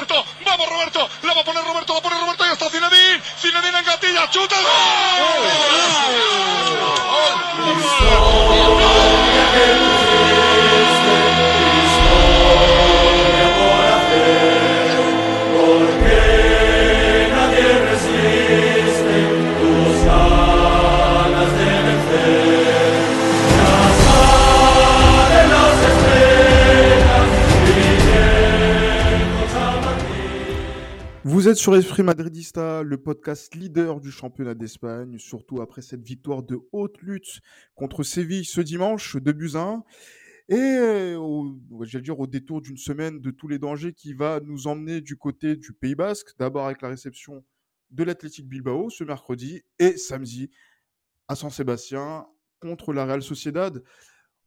Roberto, vamos Roberto, la va a poner Roberto, la pone Roberto y está Zinedine, Zinedine en gatilla, chuta, Vous êtes sur Esprit Madridista, le podcast leader du championnat d'Espagne, surtout après cette victoire de haute lutte contre Séville ce dimanche, 2 buts à 1. Et au, j'allais dire au détour d'une semaine de tous les dangers qui va nous emmener du côté du Pays Basque, d'abord avec la réception de l'Athletic Bilbao ce mercredi et samedi à San Sébastien contre la Real Sociedad.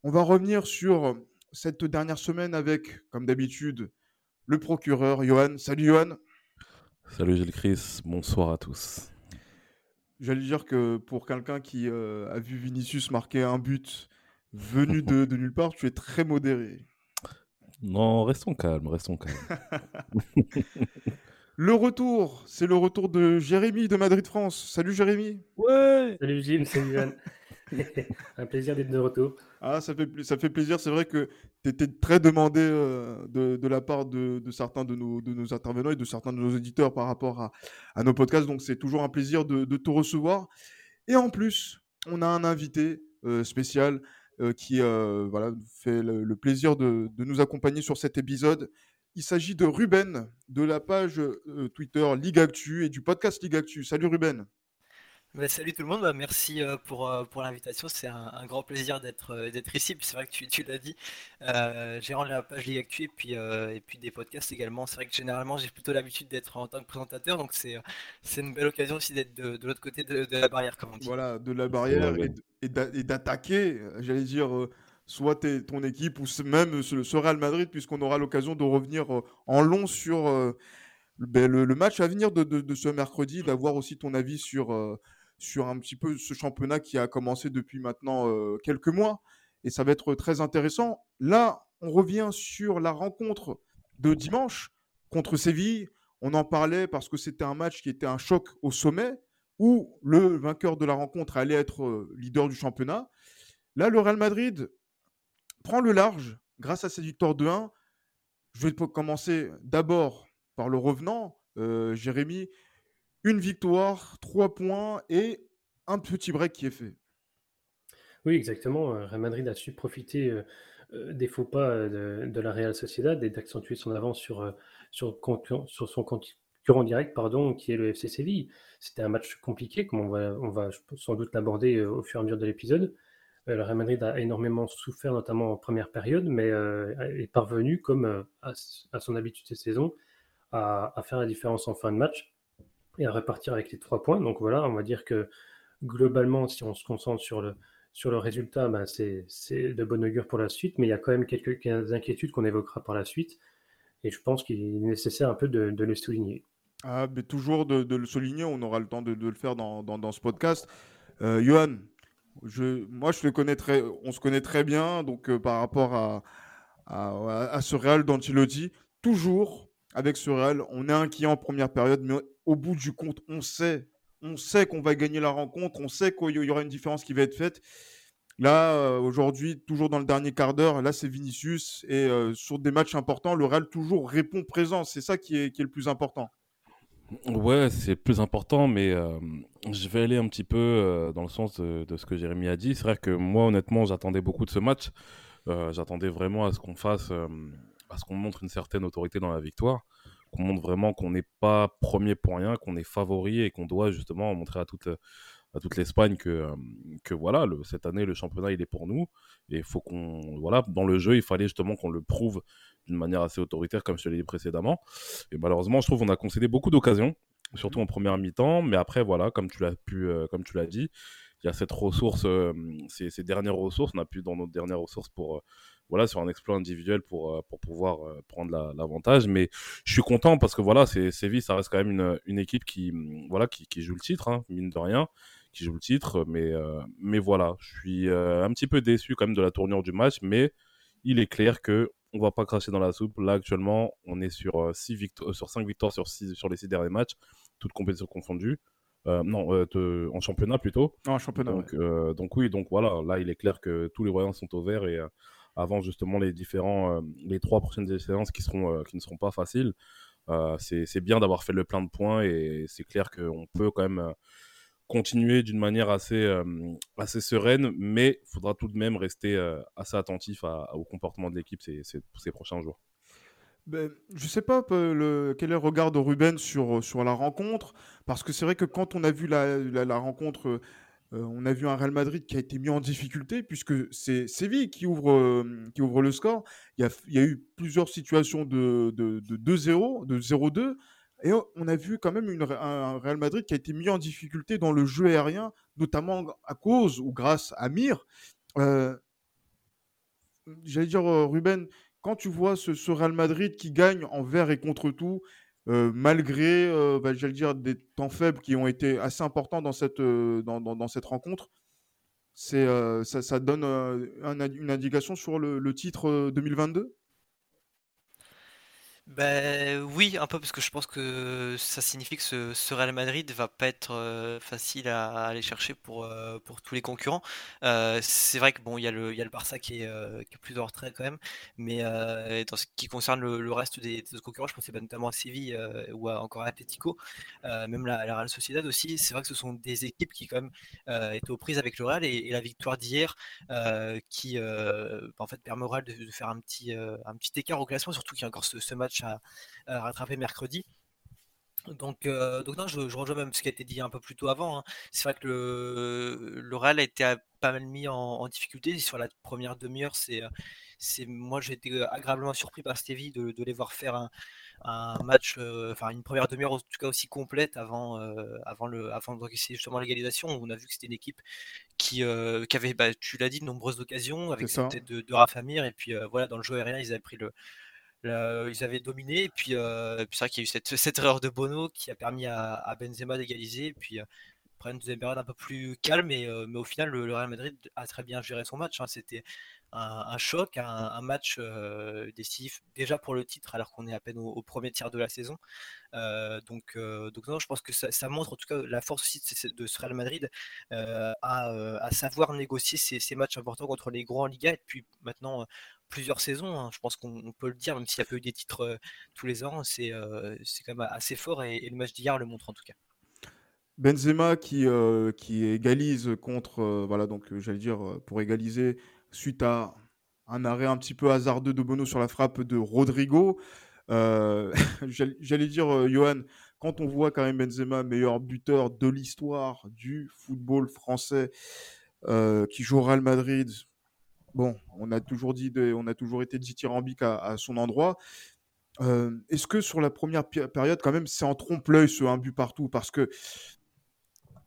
On va revenir sur cette dernière semaine avec, comme d'habitude, le procureur Johan. Salut Johan. Salut Gilles Chris, bonsoir à tous. J'allais dire que pour quelqu'un qui euh, a vu Vinicius marquer un but venu de, de, nulle part, tu es très modéré. Non, restons calmes, restons calmes. le retour, c'est le retour de Jérémy de Madrid France. Salut Jérémy. Ouais. Salut Gilles, salut Yann. un plaisir d'être de retour. Ah, ça fait, ça fait plaisir. C'est vrai que tu étais très demandé euh, de, la part de, certains de nos, intervenants et de certains de nos éditeurs par rapport à, nos podcasts. Donc, c'est toujours un plaisir de, te recevoir. Et en plus, on a un invité euh, spécial euh, qui voilà, fait le, le plaisir de, nous accompagner sur cet épisode. Il s'agit de Ruben de la page Twitter Ligue Actu et du podcast Ligue Actu. Salut Ruben. Bah, salut tout le monde, bah, merci euh, pour, euh, pour l'invitation, c'est un, un, grand plaisir d'être euh, d'être ici, c'est vrai que tu, tu l'as dit, euh, gérant de la page Ligue Actu et puis, et puis des podcasts également, c'est vrai que généralement j'ai plutôt l'habitude d'être en tant que présentateur, donc c'est une belle occasion aussi d'être de, de l'autre côté de, de, la barrière, comme on dit. Voilà, de la barrière et, et d'attaquer, j'allais dire, soit ton équipe ou même ce, Real Madrid, puisqu'on aura l'occasion de revenir en long sur... Ben, le, le, match à venir de, de, de ce mercredi, d'avoir aussi ton avis sur, sur un petit peu ce championnat qui a commencé depuis maintenant euh, quelques mois. Et ça va être très intéressant. Là, on revient sur la rencontre de dimanche contre Séville. On en parlait parce que c'était un match qui était un choc au sommet, où le vainqueur de la rencontre allait être euh, leader du championnat. Là, le Real Madrid prend le large grâce à cette victoire de 1. Je vais commencer d'abord par le revenant, euh, Jérémy une victoire, trois points et un petit break qui est fait. Oui, exactement. Euh, Real Madrid a su profiter euh, euh, des faux pas de, la Real Sociedad et d'accentuer son avance sur, sur, sur, son concurrent direct, pardon, qui est le FC Séville. C'était un match compliqué, comme on va, on va sans doute l'aborder au fur et à mesure de l'épisode. Le Real Madrid a énormément souffert, notamment en première période, mais est parvenu, comme à, son habitude cette saison, à, à faire la différence en fin de match et à repartir avec les trois points. Donc voilà, on va dire que globalement, si on se concentre sur le, sur le résultat, ben c'est de bon augure pour la suite, mais il y a quand même quelques, inquiétudes qu'on évoquera par la suite. Et je pense qu'il est nécessaire un peu de, de le souligner. Ah, mais toujours de, de, le souligner, on aura le temps de, de le faire dans, dans, dans, ce podcast. Euh, Johan, je, moi je le connais très, on se connaît très bien, donc euh, par rapport à, à, à ce Real d'Antilotti, toujours avec ce Real, on est inquiet en première période, mais au bout du compte, on sait, on sait qu'on va gagner la rencontre, on sait qu'il y aura une différence qui va être faite. Là, euh, aujourd'hui, toujours dans le dernier quart d'heure, là, c'est Vinicius. Et euh, sur des matchs importants, le Real toujours répond présent. C'est ça qui est, le plus important. Ouais, c'est le plus important, mais euh, je vais aller un petit peu dans le sens de, de, ce que Jérémy a dit. C'est vrai que moi, honnêtement, j'attendais beaucoup de ce match. J'attendais vraiment à ce qu'on fasse, à ce qu'on montre une certaine autorité dans la victoire qu'on montre vraiment qu'on n'est pas premier pour rien, qu'on est favori et qu'on doit justement montrer à toute, à toute l'Espagne que, euh, que voilà, le, cette année, le championnat, il est pour nous. Et il faut qu'on. Voilà, dans le jeu, il fallait justement qu'on le prouve d'une manière assez autoritaire, comme je te l'ai dit précédemment. Et malheureusement, je trouve qu'on a concédé beaucoup d'occasions, surtout en première mi-temps. Mais après, voilà, comme tu l'as pu, euh, comme tu l'as dit, il y a cette ressource, euh, ces, dernières ressources, on a pu dans notre dernière ressource pour, euh, voilà, sur un exploit individuel pour, euh, pour pouvoir prendre l'avantage. Mais je suis content parce que voilà, Séville, ça reste quand même une, une équipe qui, mm, voilà, qui, joue le titre, hein, mine de rien, qui joue le titre. Mais, mais voilà, je suis un petit peu déçu quand même de la tournure du match, mais il est clair que on va pas cracher dans la soupe. Là, actuellement, on est sur, six victoires, sur 5 victoires sur, six, sur les 6 derniers matchs, toutes compétitions confondues. Non, en championnat plutôt. En championnat. Donc, donc oui, donc voilà, là, il est clair que tous les voyants sont au vert et avant justement les différents, les trois prochaines séances qui seront, qui ne seront pas faciles. c'est bien d'avoir fait le plein de points et c'est clair qu'on peut quand même continuer d'une manière assez, assez sereine, mais il faudra tout de même rester assez attentif au comportement de l'équipe ces, ces, prochains jours. Ben, je sais pas le, quel est le regard de Ruben sur, sur la rencontre, parce que c'est vrai que quand on a vu la, la, rencontre, on a vu un Real Madrid qui a été mis en difficulté, puisque c'est Séville qui ouvre, qui ouvre le score. Il y a, il y a eu plusieurs situations de, de, de 2-0, de 0-2. Et on a vu quand même une, un Real Madrid qui a été mis en difficulté dans le jeu aérien, notamment à cause ou grâce à Mir. Euh, j'allais dire, euh, Ruben, quand tu vois ce, Real Madrid qui gagne envers et contre tout, euh, malgré, bah, j'allais dire, des temps faibles qui ont été assez importants dans cette, dans, dans, cette rencontre, ça, donne une indication sur le, le titre 2022 ben oui, un peu parce que je pense que ça signifie que ce, Real Madrid va pas être euh, facile à, aller chercher pour, euh, pour tous les concurrents. Euh, c'est vrai que bon, il y a le, y a le Barça qui est, qui est plus en retrait quand même, mais dans ce qui concerne le, reste des, des concurrents, je pense notamment à Séville ou encore à Atletico, même la, la, Real Sociedad aussi. C'est vrai que ce sont des équipes qui quand même étaient aux prises avec le Real et, la victoire d'hier qui en fait permet au Real de, faire un petit, un petit écart au classement, surtout qu'il y a encore ce, ce match à, rattraper mercredi. Donc, euh, donc non, je, rejoins même ce qui a été dit un peu plus tôt avant. Hein. C'est vrai que le, le Real a été pas mal mis en, difficulté. Sur la première demi-heure, c'est, c'est moi j'ai été agréablement surpris par Stevie de, de les voir faire un, un match, euh, enfin une première demi-heure en tout cas aussi complète avant, euh, avant le, avant d'encaisser justement l'égalisation. On a vu que c'était une équipe qui, qui avait, bah, tu l'as dit, de nombreuses occasions avec cette tête de, de Rafa Mir. Et puis voilà, dans le jeu aérien, ils avaient pris le, ils avaient dominé, et puis, euh, c'est vrai qu'il y a eu cette, erreur de Bono qui a permis à, Benzema d'égaliser, et puis euh, après une deuxième période un peu plus calme, mais, euh, mais au final, le, Real Madrid a très bien géré son match. Hein. C'était un, choc, un, match décisif déjà pour le titre, alors qu'on est à peine au, premier tiers de la saison. donc, donc non, je pense que ça, montre en tout cas la force aussi de, ce Real Madrid à, savoir négocier ces, matchs importants contre les gros en Liga, et puis maintenant plusieurs saisons. Hein. Je pense qu'on peut le dire, même s'il y a pas eu des titres euh, tous les ans, c'est euh, c'est quand même assez fort et, le match d'hier le montre en tout cas. Benzema qui, euh, qui égalise contre, voilà, donc j'allais dire pour égaliser suite à un arrêt un petit peu hasardeux de Bono sur la frappe de Rodrigo. j'allais dire, Johan, quand on voit même Benzema, meilleur buteur de l'histoire du football français, qui joue au Real Madrid, bon, on a toujours dit, on a toujours été dithyrambique à, à son endroit. Euh, est-ce que sur la première période, quand même, c'est en trompe-l'œil ce un but partout? Parce que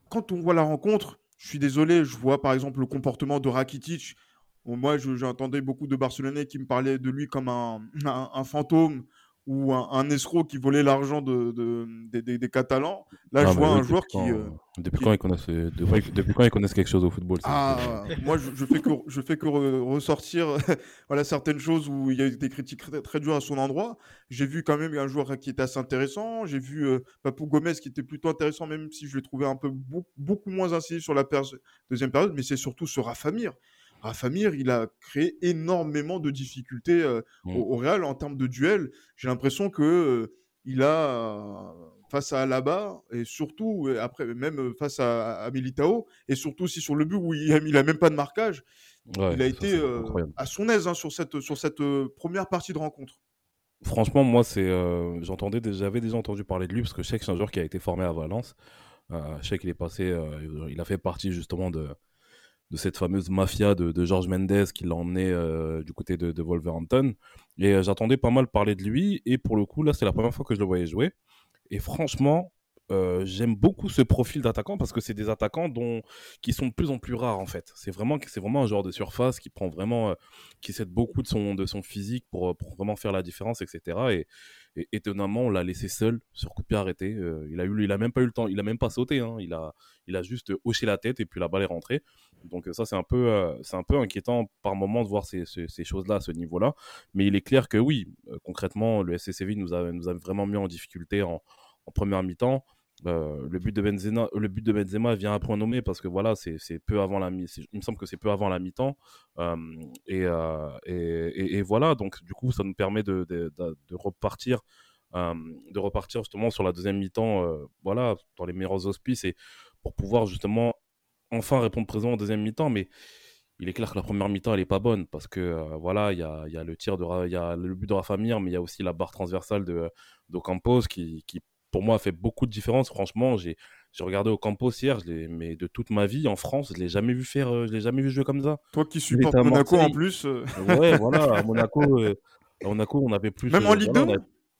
quand on voit la rencontre, je suis désolé, je vois par exemple le comportement de Rakitic. Moi, j'entendais beaucoup de Barcelonais qui me parlaient de lui comme un fantôme ou un, escroc qui volait l'argent de, des Catalans. Là, je vois un joueur qui. Euh, depuis, Quand ils connaissent, depuis, quand ils connaissent quelque chose au football ah, Moi, je, fais que, je fais que ressortir voilà, certaines choses où il y a eu des critiques très, très dures à son endroit. J'ai vu quand même un joueur qui était assez intéressant. J'ai vu euh, Papou Gomez qui était plutôt intéressant, même si je l'ai trouvé un peu beaucoup, moins incisif sur la deuxième période. Mais c'est surtout ce Rafamir. Rafamir, il a créé énormément de difficultés euh, mmh. au, Real en termes de duel. J'ai l'impression que euh, il a face à Alaba et surtout après même face à, Militao et surtout aussi sur le but où il a, même pas de marquage. il a été euh, à son aise hein, sur cette sur cette première partie de rencontre. Franchement, moi, c'est j'entendais j'avais déjà entendu parler de lui parce que je sais que c'est un joueur qui a été formé à Valence. je sais qu'il est passé, il a fait partie justement de de cette fameuse mafia de, George Mendes qui l'a emmené euh, du côté de, Wolverhampton. Et euh, j'attendais pas mal parler de lui. Et pour le coup, là, c'est la première fois que je le voyais jouer. Et franchement, euh, j'aime beaucoup ce profil d'attaquant parce que c'est des attaquants dont, qui sont de plus en plus rares en fait. C'est vraiment, vraiment un joueur de surface qui prend vraiment, qui cède beaucoup de son, de son physique pour, pour vraiment faire la différence, etc. Et, étonnamment, on l'a laissé seul sur coup arrêté. il a eu, il a même pas eu le temps, il a même pas sauté. Hein. il a, juste hoché la tête et puis la balle est rentrée. Donc ça, c'est un peu, peu inquiétant par moment de voir ces, choses-là à ce niveau-là. Mais il est clair que oui, concrètement, le SCCV nous a, nous a vraiment mis en difficulté en, en première mi-temps. Euh, le but de Benzema, le but de Benzema vient à point nommé parce que voilà, c'est peu avant la mi, il me semble que c'est peu avant la mi-temps. Euh, euh, et, et, voilà donc du coup ça nous permet de, de, de, repartir, de repartir justement sur la deuxième mi-temps, voilà dans les meilleurs auspices et pour pouvoir justement enfin répondre présent en deuxième mi-temps, mais il est clair que la première mi-temps elle est pas bonne parce que voilà il y a, y a, le tir de il y a le but de Rafa Mir mais il y a aussi la barre transversale de d'Ocampos qui, qui pour moi, fait beaucoup de différence. Franchement, j'ai regardé au Campos hier, mais de toute ma vie en France, je l'ai jamais vu faire, euh, je l'ai jamais vu jouer comme ça. Toi qui supportes Monaco en plus. Euh. Ouais, voilà, à Monaco, euh, Monaco, on avait plus. Même en Ligue 2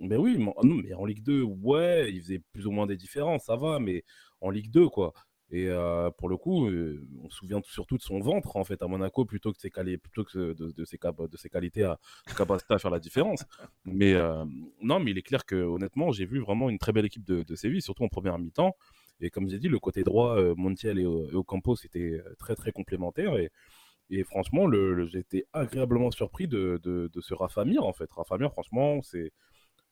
Mais oui, mais, non, mais en Ligue 2, ouais, il faisait plus ou moins des différences, ça va, mais en Ligue 2, quoi. Et pour le coup, on se souvient surtout de son ventre en fait à Monaco plutôt que de de, ses, de ses qualités à capacité à faire la différence. Mais non, mais il est clair que honnêtement, j'ai vu vraiment une très belle équipe de, Séville, surtout en première mi-temps. Et comme j'ai dit, le côté droit, Montiel et, Ocampo, c'était très très complémentaire. Et, et franchement, le, j'ai été agréablement surpris de, ce Rafa Mir en fait. Rafa Mir, franchement, c'est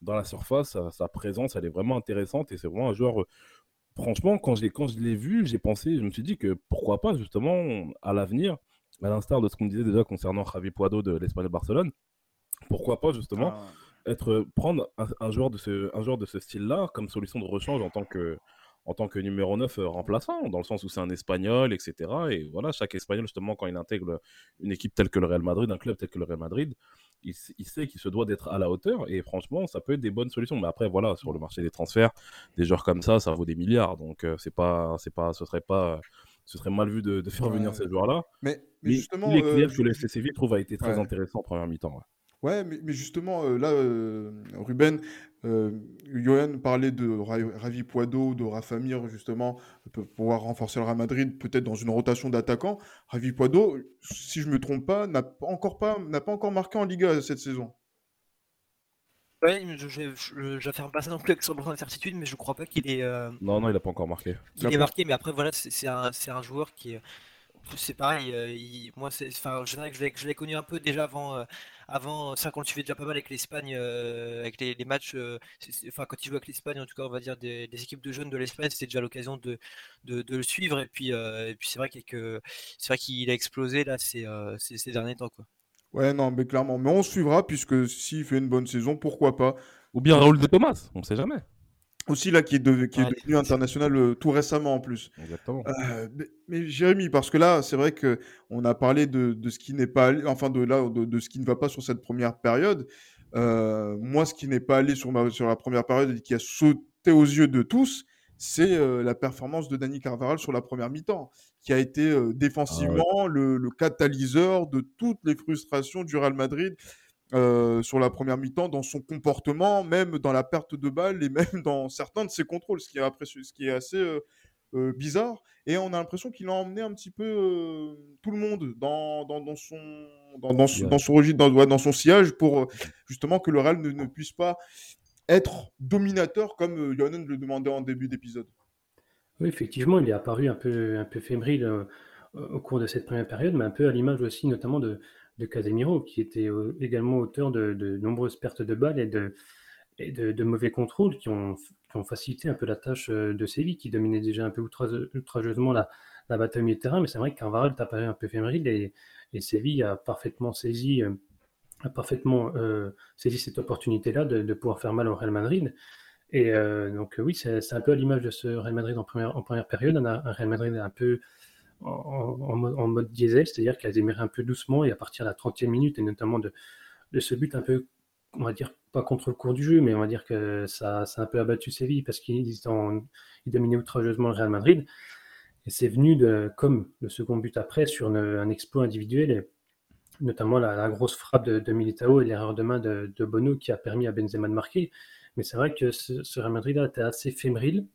dans la surface, sa, présence, elle est vraiment intéressante et c'est vraiment un joueur franchement, quand, quand je l'ai vu, j'ai pensé, je me suis dit que pourquoi pas, justement, à l'avenir, à l'instar de ce qu'on disait déjà concernant Javi Puado de l'Espagne Barcelone, pourquoi pas, justement, ah. être, prendre un, joueur de ce, un joueur de ce style-là comme solution de rechange en tant que, en tant que numéro 9 euh, remplaçant, dans le sens où c'est un Espagnol, etc. Et voilà, chaque Espagnol, justement, quand il intègre une équipe telle que le Real Madrid, un club tel que le Real Madrid, il, sait qu'il se doit d'être à la hauteur. Et franchement, ça peut être des bonnes solutions. Mais après, voilà, sur le marché des transferts, des joueurs comme ça, ça vaut des milliards. Donc, euh, c'est pas, c'est pas, ce serait pas ce serait mal vu de, faire venir ces joueurs-là. Mais, justement, il est clair euh, que le FCV trouve a été très intéressant en première mi-temps. Ouais, mais, justement, euh, là, euh, Ruben, euh, Johan parlait de Ravi Poido, de Rafa Mir, justement, pour pouvoir renforcer le Real Madrid, peut-être dans une rotation d'attaquants. Ravi Poido, si je ne me trompe pas, n'a pas encore, pas, pas encore marqué en Liga cette saison. Ouais, je, vais faire passer non plus avec son d'incertitude, mais je crois pas qu'il est. Non, non, il n'a pas encore marqué. Il, est marqué, mais après, voilà, c'est un, un, joueur qui est c'est pareil, euh, moi, c'est, enfin, je, que je l'ai connu un peu déjà avant, euh, avant, ça, quand le suivait déjà pas mal avec l'Espagne, euh, avec les, matchs, enfin, quand il jouait avec l'Espagne, en tout cas, on va dire des, équipes de jeunes de l'Espagne, c'était déjà l'occasion de, de, le suivre. Et puis, et puis c'est vrai, que, c'est vrai qu'il a explosé là ces, ces, derniers temps, quoi. Ouais, non, mais clairement. Mais on suivra, puisque s'il fait une bonne saison, pourquoi pas? Ou bien Raoul de Thomas, on ne sait jamais aussi là qui est, devenu international euh, tout récemment en plus. Exactement. Euh, mais, Jérémy, parce que là, c'est vrai que on a parlé de, ce qui n'est pas, enfin de là, de, ce qui ne va pas sur cette première période. Euh, moi, ce qui n'est pas allé sur, sur la première période et qui a sauté aux yeux de tous, c'est la performance de Dani Carvaral sur la première mi-temps, qui a été ah défensivement le, le, catalyseur de toutes les frustrations du Real Madrid euh, sur la première mi-temps, dans son comportement, même dans la perte de balle et même dans certains de ses contrôles, ce qui est, ce qui est assez euh, euh, bizarre. Et on a l'impression qu'il a emmené un petit peu tout le monde dans, dans, son, dans, son, dans, son registre, dans, dans son sillage pour justement que le Real ne, puisse pas être dominateur comme Yonan le demandait en début d'épisode. Oui, effectivement, il est apparu un peu, un peu fébrile au cours de cette première période, mais un peu à l'image aussi notamment de, de Casemiro, qui était euh, également auteur de, nombreuses pertes de balles et de, mauvais contrôles qui ont, facilité un peu la tâche euh, de Séville, qui dominait déjà un peu outrageusement la, bataille au milieu de terrain. Mais c'est vrai qu'Carvaral apparu un peu fébrile et, Séville a parfaitement saisi, euh, a parfaitement, saisi cette opportunité-là de, pouvoir faire mal au Real Madrid. Et donc oui, c'est un peu à l'image de ce Real Madrid en première, période. Un Real Madrid un peu en, mode diesel, c'est-à-dire qu'elle a démarré un peu doucement et à partir de la 30e minute, et notamment de, de ce but un peu, on va dire, pas contre le cours du jeu, mais on va dire que ça, a un peu abattu Séville parce qu'ils il dominaient outrageusement le Real Madrid. Et c'est venu, de, comme le second but après, sur un exploit individuel, notamment la, grosse frappe de, Militao et l'erreur de main de, Bono qui a permis à Benzema de marquer. Mais c'est vrai que ce, Real Madrid a été assez fébrile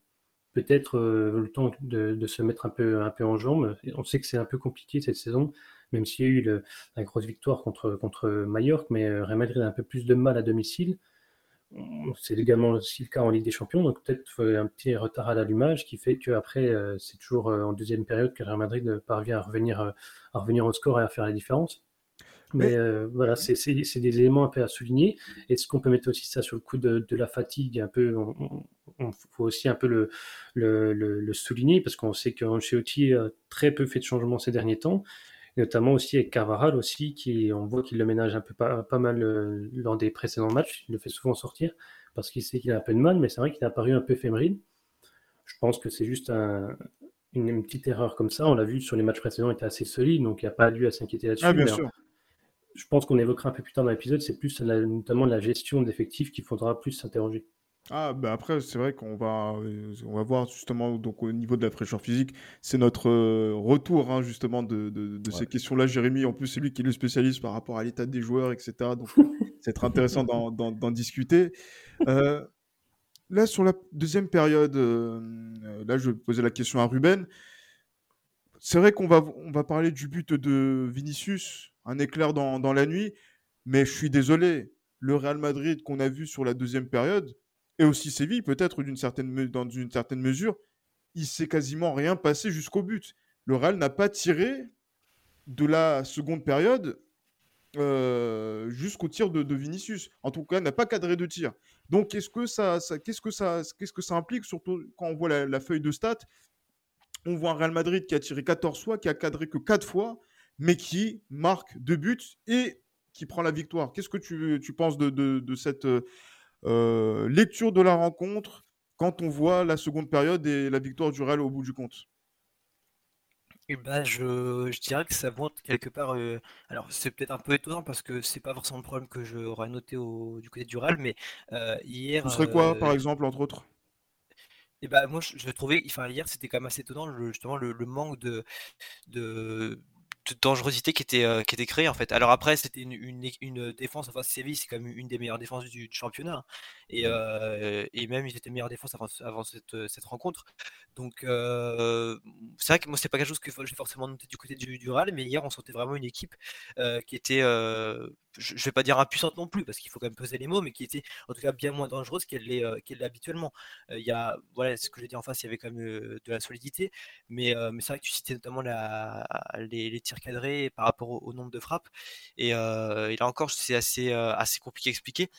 peut-être le temps de, se mettre un peu, en jambes. On sait que c'est un peu compliqué cette saison, même s'il y a eu la grosse victoire contre, contre Mallorca, mais Real Madrid a un peu plus de mal à domicile. C'est également aussi le cas en Ligue des Champions, donc peut-être un petit retard à l'allumage qui fait qu'après, euh, c'est toujours euh, en deuxième période que Real Madrid parvient à revenir, euh, à revenir au score et à faire la différence. Mais voilà, c'est des éléments un peu à souligner. Est-ce qu'on peut mettre aussi ça sur le coup de, la fatigue un peu Il faut aussi un peu le, le, le souligner parce qu'on sait qu'Ancelotti a très peu fait de changements ces derniers temps notamment aussi avec Carvaral aussi, qui on voit qu'il le ménage un peu pas, pas mal euh, lors des précédents matchs. Il le fait souvent sortir parce qu'il sait qu'il a un peu de mal, mais c'est vrai qu'il a paru un peu éphéméride. Je pense que c'est juste une, petite erreur comme ça. On l'a vu sur les matchs précédents, il était assez solide, donc il n'y a pas lieu à s'inquiéter là-dessus. Ah, je pense qu'on évoquera un peu plus tard dans l'épisode, c'est plus notamment la gestion d'effectifs qu'il faudra plus s'interroger. Ah, bah après, c'est vrai qu'on va, euh, on va voir justement donc, au niveau de la fraîcheur physique. C'est notre euh, retour hein, justement de, de, ces questions-là. Jérémy, en plus, c'est lui qui est le spécialiste par rapport à l'état des joueurs, etc. Donc, c'est très intéressant d'en discuter. Euh, là, sur la deuxième période, là, je vais poser la question à Ruben. C'est vrai qu'on va, on va parler du but de Vinicius, un éclair dans, la nuit, mais je suis désolé. Le Real Madrid qu'on a vu sur la deuxième période, et aussi Séville, peut-être d'une certaine, dans une certaine mesure, il s'est quasiment rien passé jusqu'au but. Le Real n'a pas tiré de la seconde période euh, jusqu'au tir de, Vinicius. En tout cas, n'a pas cadré de tir. Donc, qu'est-ce que ça, qu'est-ce que ça, qu'est-ce que ça implique, surtout quand on voit la, feuille de stats? On voit un Real Madrid qui a tiré 14 fois, qui a cadré que 4 fois, mais qui marque deux buts et qui prend la victoire. Qu'est-ce que tu, tu penses de, de cette euh, lecture de la rencontre quand on voit la seconde période et la victoire du Real au bout du compte? Eh ben, je, je, dirais que ça montre quelque part. Euh, alors, c'est peut-être un peu étonnant parce que c'est pas forcément le problème que j'aurais noté au, du côté du Real, mais euh, hier. Ce serait quoi, par exemple, entre autres? Eh ben, moi, je, trouvais, enfin, hier, c'était quand même assez étonnant, justement, le, le manque de, de, dangerosité qui était, euh, qui était créée en fait. Alors après, c'était une, une, défense, enfin Séville, c'est quand même une des meilleures défenses du, championnat. Hein. Et, mmh. euh, et, même, ils étaient meilleure défense avant, avant cette, cette rencontre. Donc, euh, c'est vrai que moi, c'est pas quelque chose que j'ai forcément noté du côté du, du mais hier, on sentait vraiment une équipe qui était, je, vais pas dire impuissante non plus, parce qu'il faut quand même peser les mots, mais qui était en tout cas bien moins dangereuse qu'elle l'est qu'elle habituellement. Il y a, voilà, ce que j'ai dit en face, il y avait quand même de la solidité, mais, mais c'est vrai que tu citais notamment la, les, les tirs cadré par rapport au, nombre de frappes. Et, là encore, c'est assez, assez compliqué à expliquer.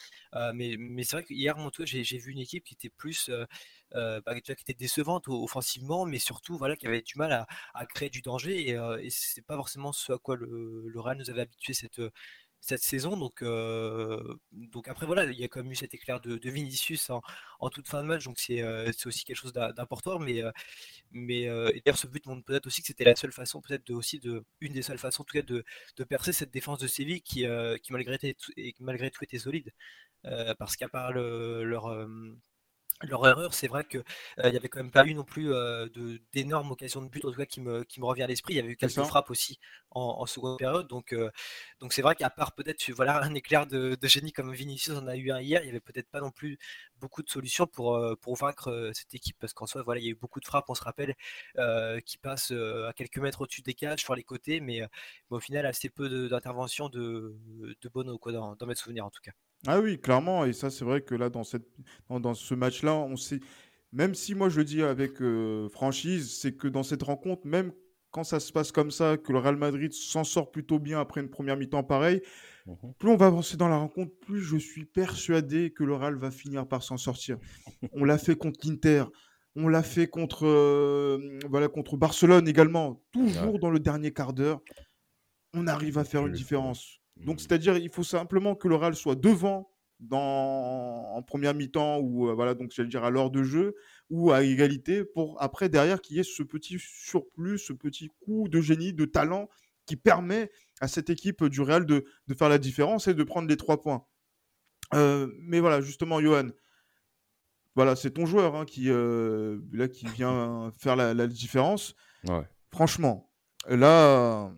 mais mais c'est vrai qu'hier, j'ai vu une équipe qui était plus. Bah, qui était décevante offensivement, mais surtout voilà, qui avait du mal à, créer du danger. Et, et c'est pas forcément ce à quoi le, le Real nous avait habitué cette, cette saison. Donc, donc après, voilà, il y a quand même eu cet éclair de, Vinicius en, toute fin de match. Donc, c'est aussi quelque chose d'important. Mais, mais d'ailleurs, ce but montre peut-être aussi que c'était la seule façon, peut-être de, aussi, de, une des seules façons, en tout cas, de, de percer cette défense de Séville qui, qui malgré, malgré tout était solide. parce qu'à part leur leur erreur, c'est vrai qu'il il n'y avait quand même pas eu non plus d'énormes occasions de but, en tout cas qui me, qui me revient à l'esprit. Il y avait eu quelques frappes aussi en, seconde période. Donc donc c'est vrai qu'à part peut-être voilà, un éclair de, génie comme Vinicius en a eu un hier, il n'y avait peut-être pas non plus beaucoup de solutions pour, pour vaincre cette équipe. Parce qu'en soi, voilà, il y a eu beaucoup de frappes, on se rappelle, qui passent à quelques mètres au-dessus des cages, sur les côtés, mais, au final, assez peu d'interventions de, de, Bono, quoi, dans, dans mes souvenirs en tout cas. Ah oui, clairement. Et ça, c'est vrai que là, dans, cette, dans, ce match-là, on sait. Même si moi, je le dis avec euh, franchise, c'est que dans cette rencontre, même quand ça se passe comme ça, que le Real Madrid s'en sort plutôt bien après une première mi-temps pareille, mmh plus on va avancer dans la rencontre, plus je suis persuadé que le Real va finir par s'en sortir. on l'a fait contre l'Inter, on l'a fait contre, euh, voilà, contre Barcelone également. Toujours dans le dernier quart d'heure, on arrive à faire une différence. Donc, mmh. c'est-à-dire, il faut simplement que le Real soit devant dans, en première mi-temps ou euh, voilà, donc j'allais dire à l'heure de jeu ou à égalité pour après derrière qu'il y ait ce petit surplus, ce petit coup de génie, de talent qui permet à cette équipe du Real de, de faire la différence et de prendre les trois points. Euh, mais voilà, justement, Johan, voilà, c'est ton joueur hein, qui, euh, là, qui vient faire la, la différence. Ouais. Franchement, là,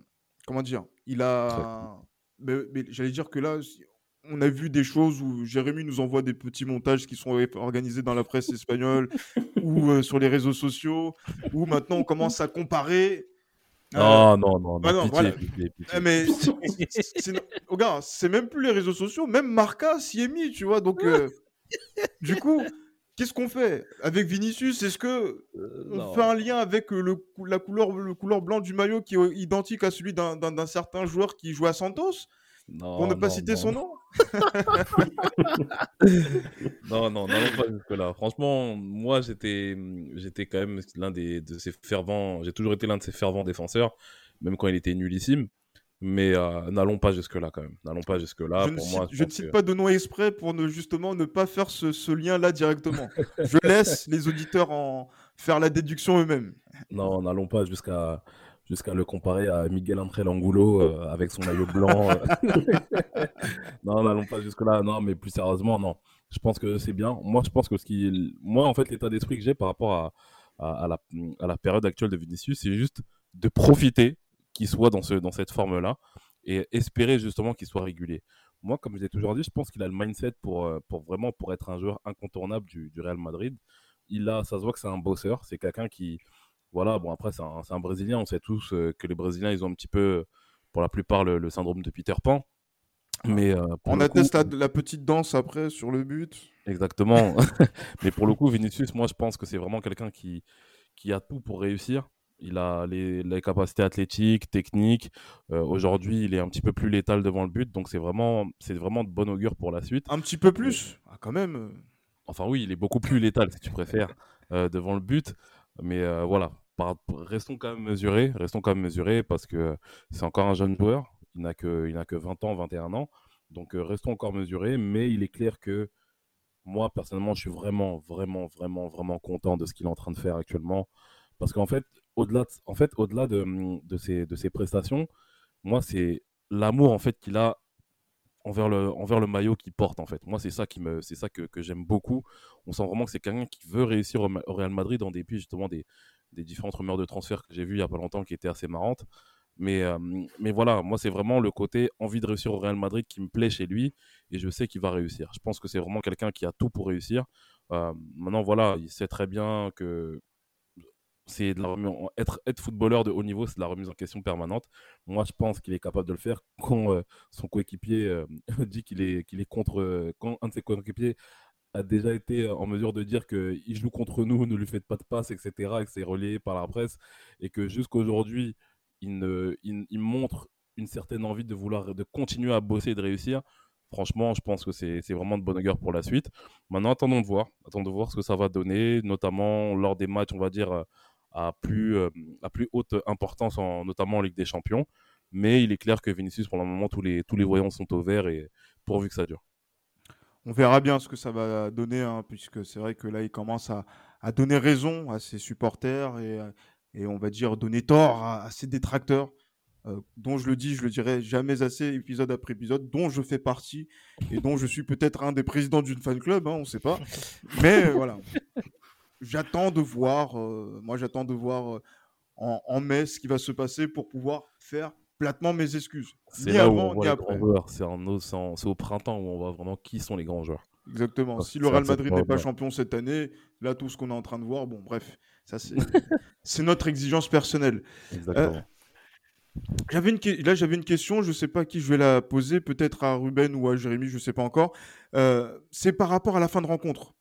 comment dire, il a mais, j'allais dire que là, on a vu des choses où Jérémy nous envoie des petits montages qui sont organisés dans la presse espagnole ou euh, sur les réseaux sociaux, où maintenant on commence à comparer. Non, non, non, non, bah non, pitié, voilà. pitié, pitié. Eh, mais regarde, c'est même plus les réseaux sociaux, même Marca s'y est mis, tu vois. Donc, euh, du coup, qu'est-ce qu'on fait? Avec Vinicius Est-ce que Euh, on non. fait un lien avec euh, le, la couleur, le couleur blanc du maillot qui est identique à celui d'un- certain joueur qui joue à Santos? Non, Pour ne pas non, citer non, son non. nom? Non, non, n'allons pas jusque-là. Franchement, moi, j'étais, j'étais quand même l'un des, de ses fervents, j'ai toujours été l'un de ses fervents défenseurs, même quand il était nullissime. Mais euh, n'allons pas jusque-là, quand même. N'allons pas jusque-là. Je ne cite, moi, je ne pense cite que- pas de nom exprès pour ne, justement ne pas faire ce, ce lien-là directement. je laisse les auditeurs en faire la déduction eux-mêmes. Non, n'allons pas jusqu'à jusqu'à le comparer à Miguel André Angulo euh, avec son maillot blanc. euh. non, n'allons pas jusque-là. Non, mais plus sérieusement, non. Je pense que c'est bien. Moi, je pense que ce qui, moi, en fait, l'état d'esprit que j'ai par rapport à, à, à la, à la période actuelle de Vinicius, c'est juste de profiter qu'il soit dans ce dans cette forme-là et espérer justement qu'il soit régulier. Moi, comme je l'ai toujours dit, je pense qu'il a le mindset pour, euh, pour vraiment pour être un joueur incontournable du, du Real Madrid. Il a, ça se voit que c'est un bosseur. C'est quelqu'un qui, voilà, bon après c'est un, un Brésilien, on sait tous euh, que les Brésiliens ils ont un petit peu, pour la plupart, le, le syndrome de Peter Pan. Mais euh, On atteste coup- la, la petite danse après sur le but. Exactement. Mais pour le coup, Vinicius, moi je pense que c'est vraiment quelqu'un qui, qui a tout pour réussir. Il a les, les capacités athlétiques, techniques. Euh, Aujourd'hui, il est un petit peu plus létal devant le but, donc c'est vraiment, c'est vraiment de bon augure pour la suite. Un petit peu plus. Ah, quand même. Enfin oui, il est beaucoup plus létal si tu préfères euh, devant le but. Mais euh, voilà, Par- restons quand même mesurés, restons quand même mesurés parce que c'est encore un jeune joueur. Il n'a que, il n'a que 20 ans, 21 ans. Donc restons encore mesurés. Mais il est clair que moi personnellement, je suis vraiment, vraiment, vraiment, vraiment content de ce qu'il est en train de faire actuellement. Parce qu'en fait, au-delà de, en fait, au-delà de, ses, de ses prestations, moi c'est l'amour en fait qu'il a envers le, maillot qu'il porte en fait. Moi c'est ça qui me, c'est ça que, j'aime beaucoup. On sent vraiment que c'est quelqu'un qui veut réussir au, Real Madrid en dépit justement des, des différentes rumeurs de transfert que j'ai vues il y a pas longtemps qui étaient assez marrantes. Mais, euh, mais voilà, moi c'est vraiment le côté envie de réussir au Real Madrid qui me plaît chez lui et je sais qu'il va réussir. Je pense que c'est vraiment quelqu'un qui a tout pour réussir. Euh, maintenant voilà, il sait très bien que c'est être, être footballeur de haut niveau, c'est de la remise en question permanente. Moi, je pense qu'il est capable de le faire quand euh, son coéquipier euh, dit qu'il est, qu'il est contre. euh, quand un de ses coéquipiers a déjà été en mesure de dire qu'il joue contre nous, ne lui faites pas de passe, etc., et que c'est relayé par la presse, et que jusqu'aujourd'hui, il, il, montre une certaine envie de vouloir de continuer à bosser et de réussir. Franchement, je pense que c'est vraiment de bonne augure pour la suite. Maintenant, attendons de voir, attendons de voir ce que ça va donner, notamment lors des matchs, on va dire, à plus, euh, à plus haute importance, en, notamment en Ligue des Champions. Mais il est clair que Vinicius, pour le moment, tous les, tous les voyants sont au vert et pourvu que ça dure. On verra bien ce que ça va donner, hein, puisque c'est vrai que là, il commence à, à donner raison à ses supporters et, et on va dire donner tort à, à ses détracteurs, euh, dont je le dis, je le dirai jamais assez, épisode après épisode, dont je fais partie et dont je suis peut-être un des présidents d'une fan club, hein, on ne sait pas. Mais euh, voilà, j'attends de voir, euh, moi j'attends de voir euh, en, en mai ce qui va se passer pour pouvoir faire platement mes excuses. C'est où avant, on voit ni les après. grands joueurs. C'est en au- c'est printemps où on voit vraiment qui sont les grands joueurs. Exactement. Parce Si le Real Madrid n'est pas champion cette année, là, tout ce qu'on est en train de voir, bon, bref, ça c'est c'est notre exigence personnelle. Exactement. J'avais une que- là, j'avais une question, je sais pas à qui je vais la poser, peut-être à Ruben ou à Jérémy, je sais pas encore. Euh, c'est par rapport à la fin de rencontre.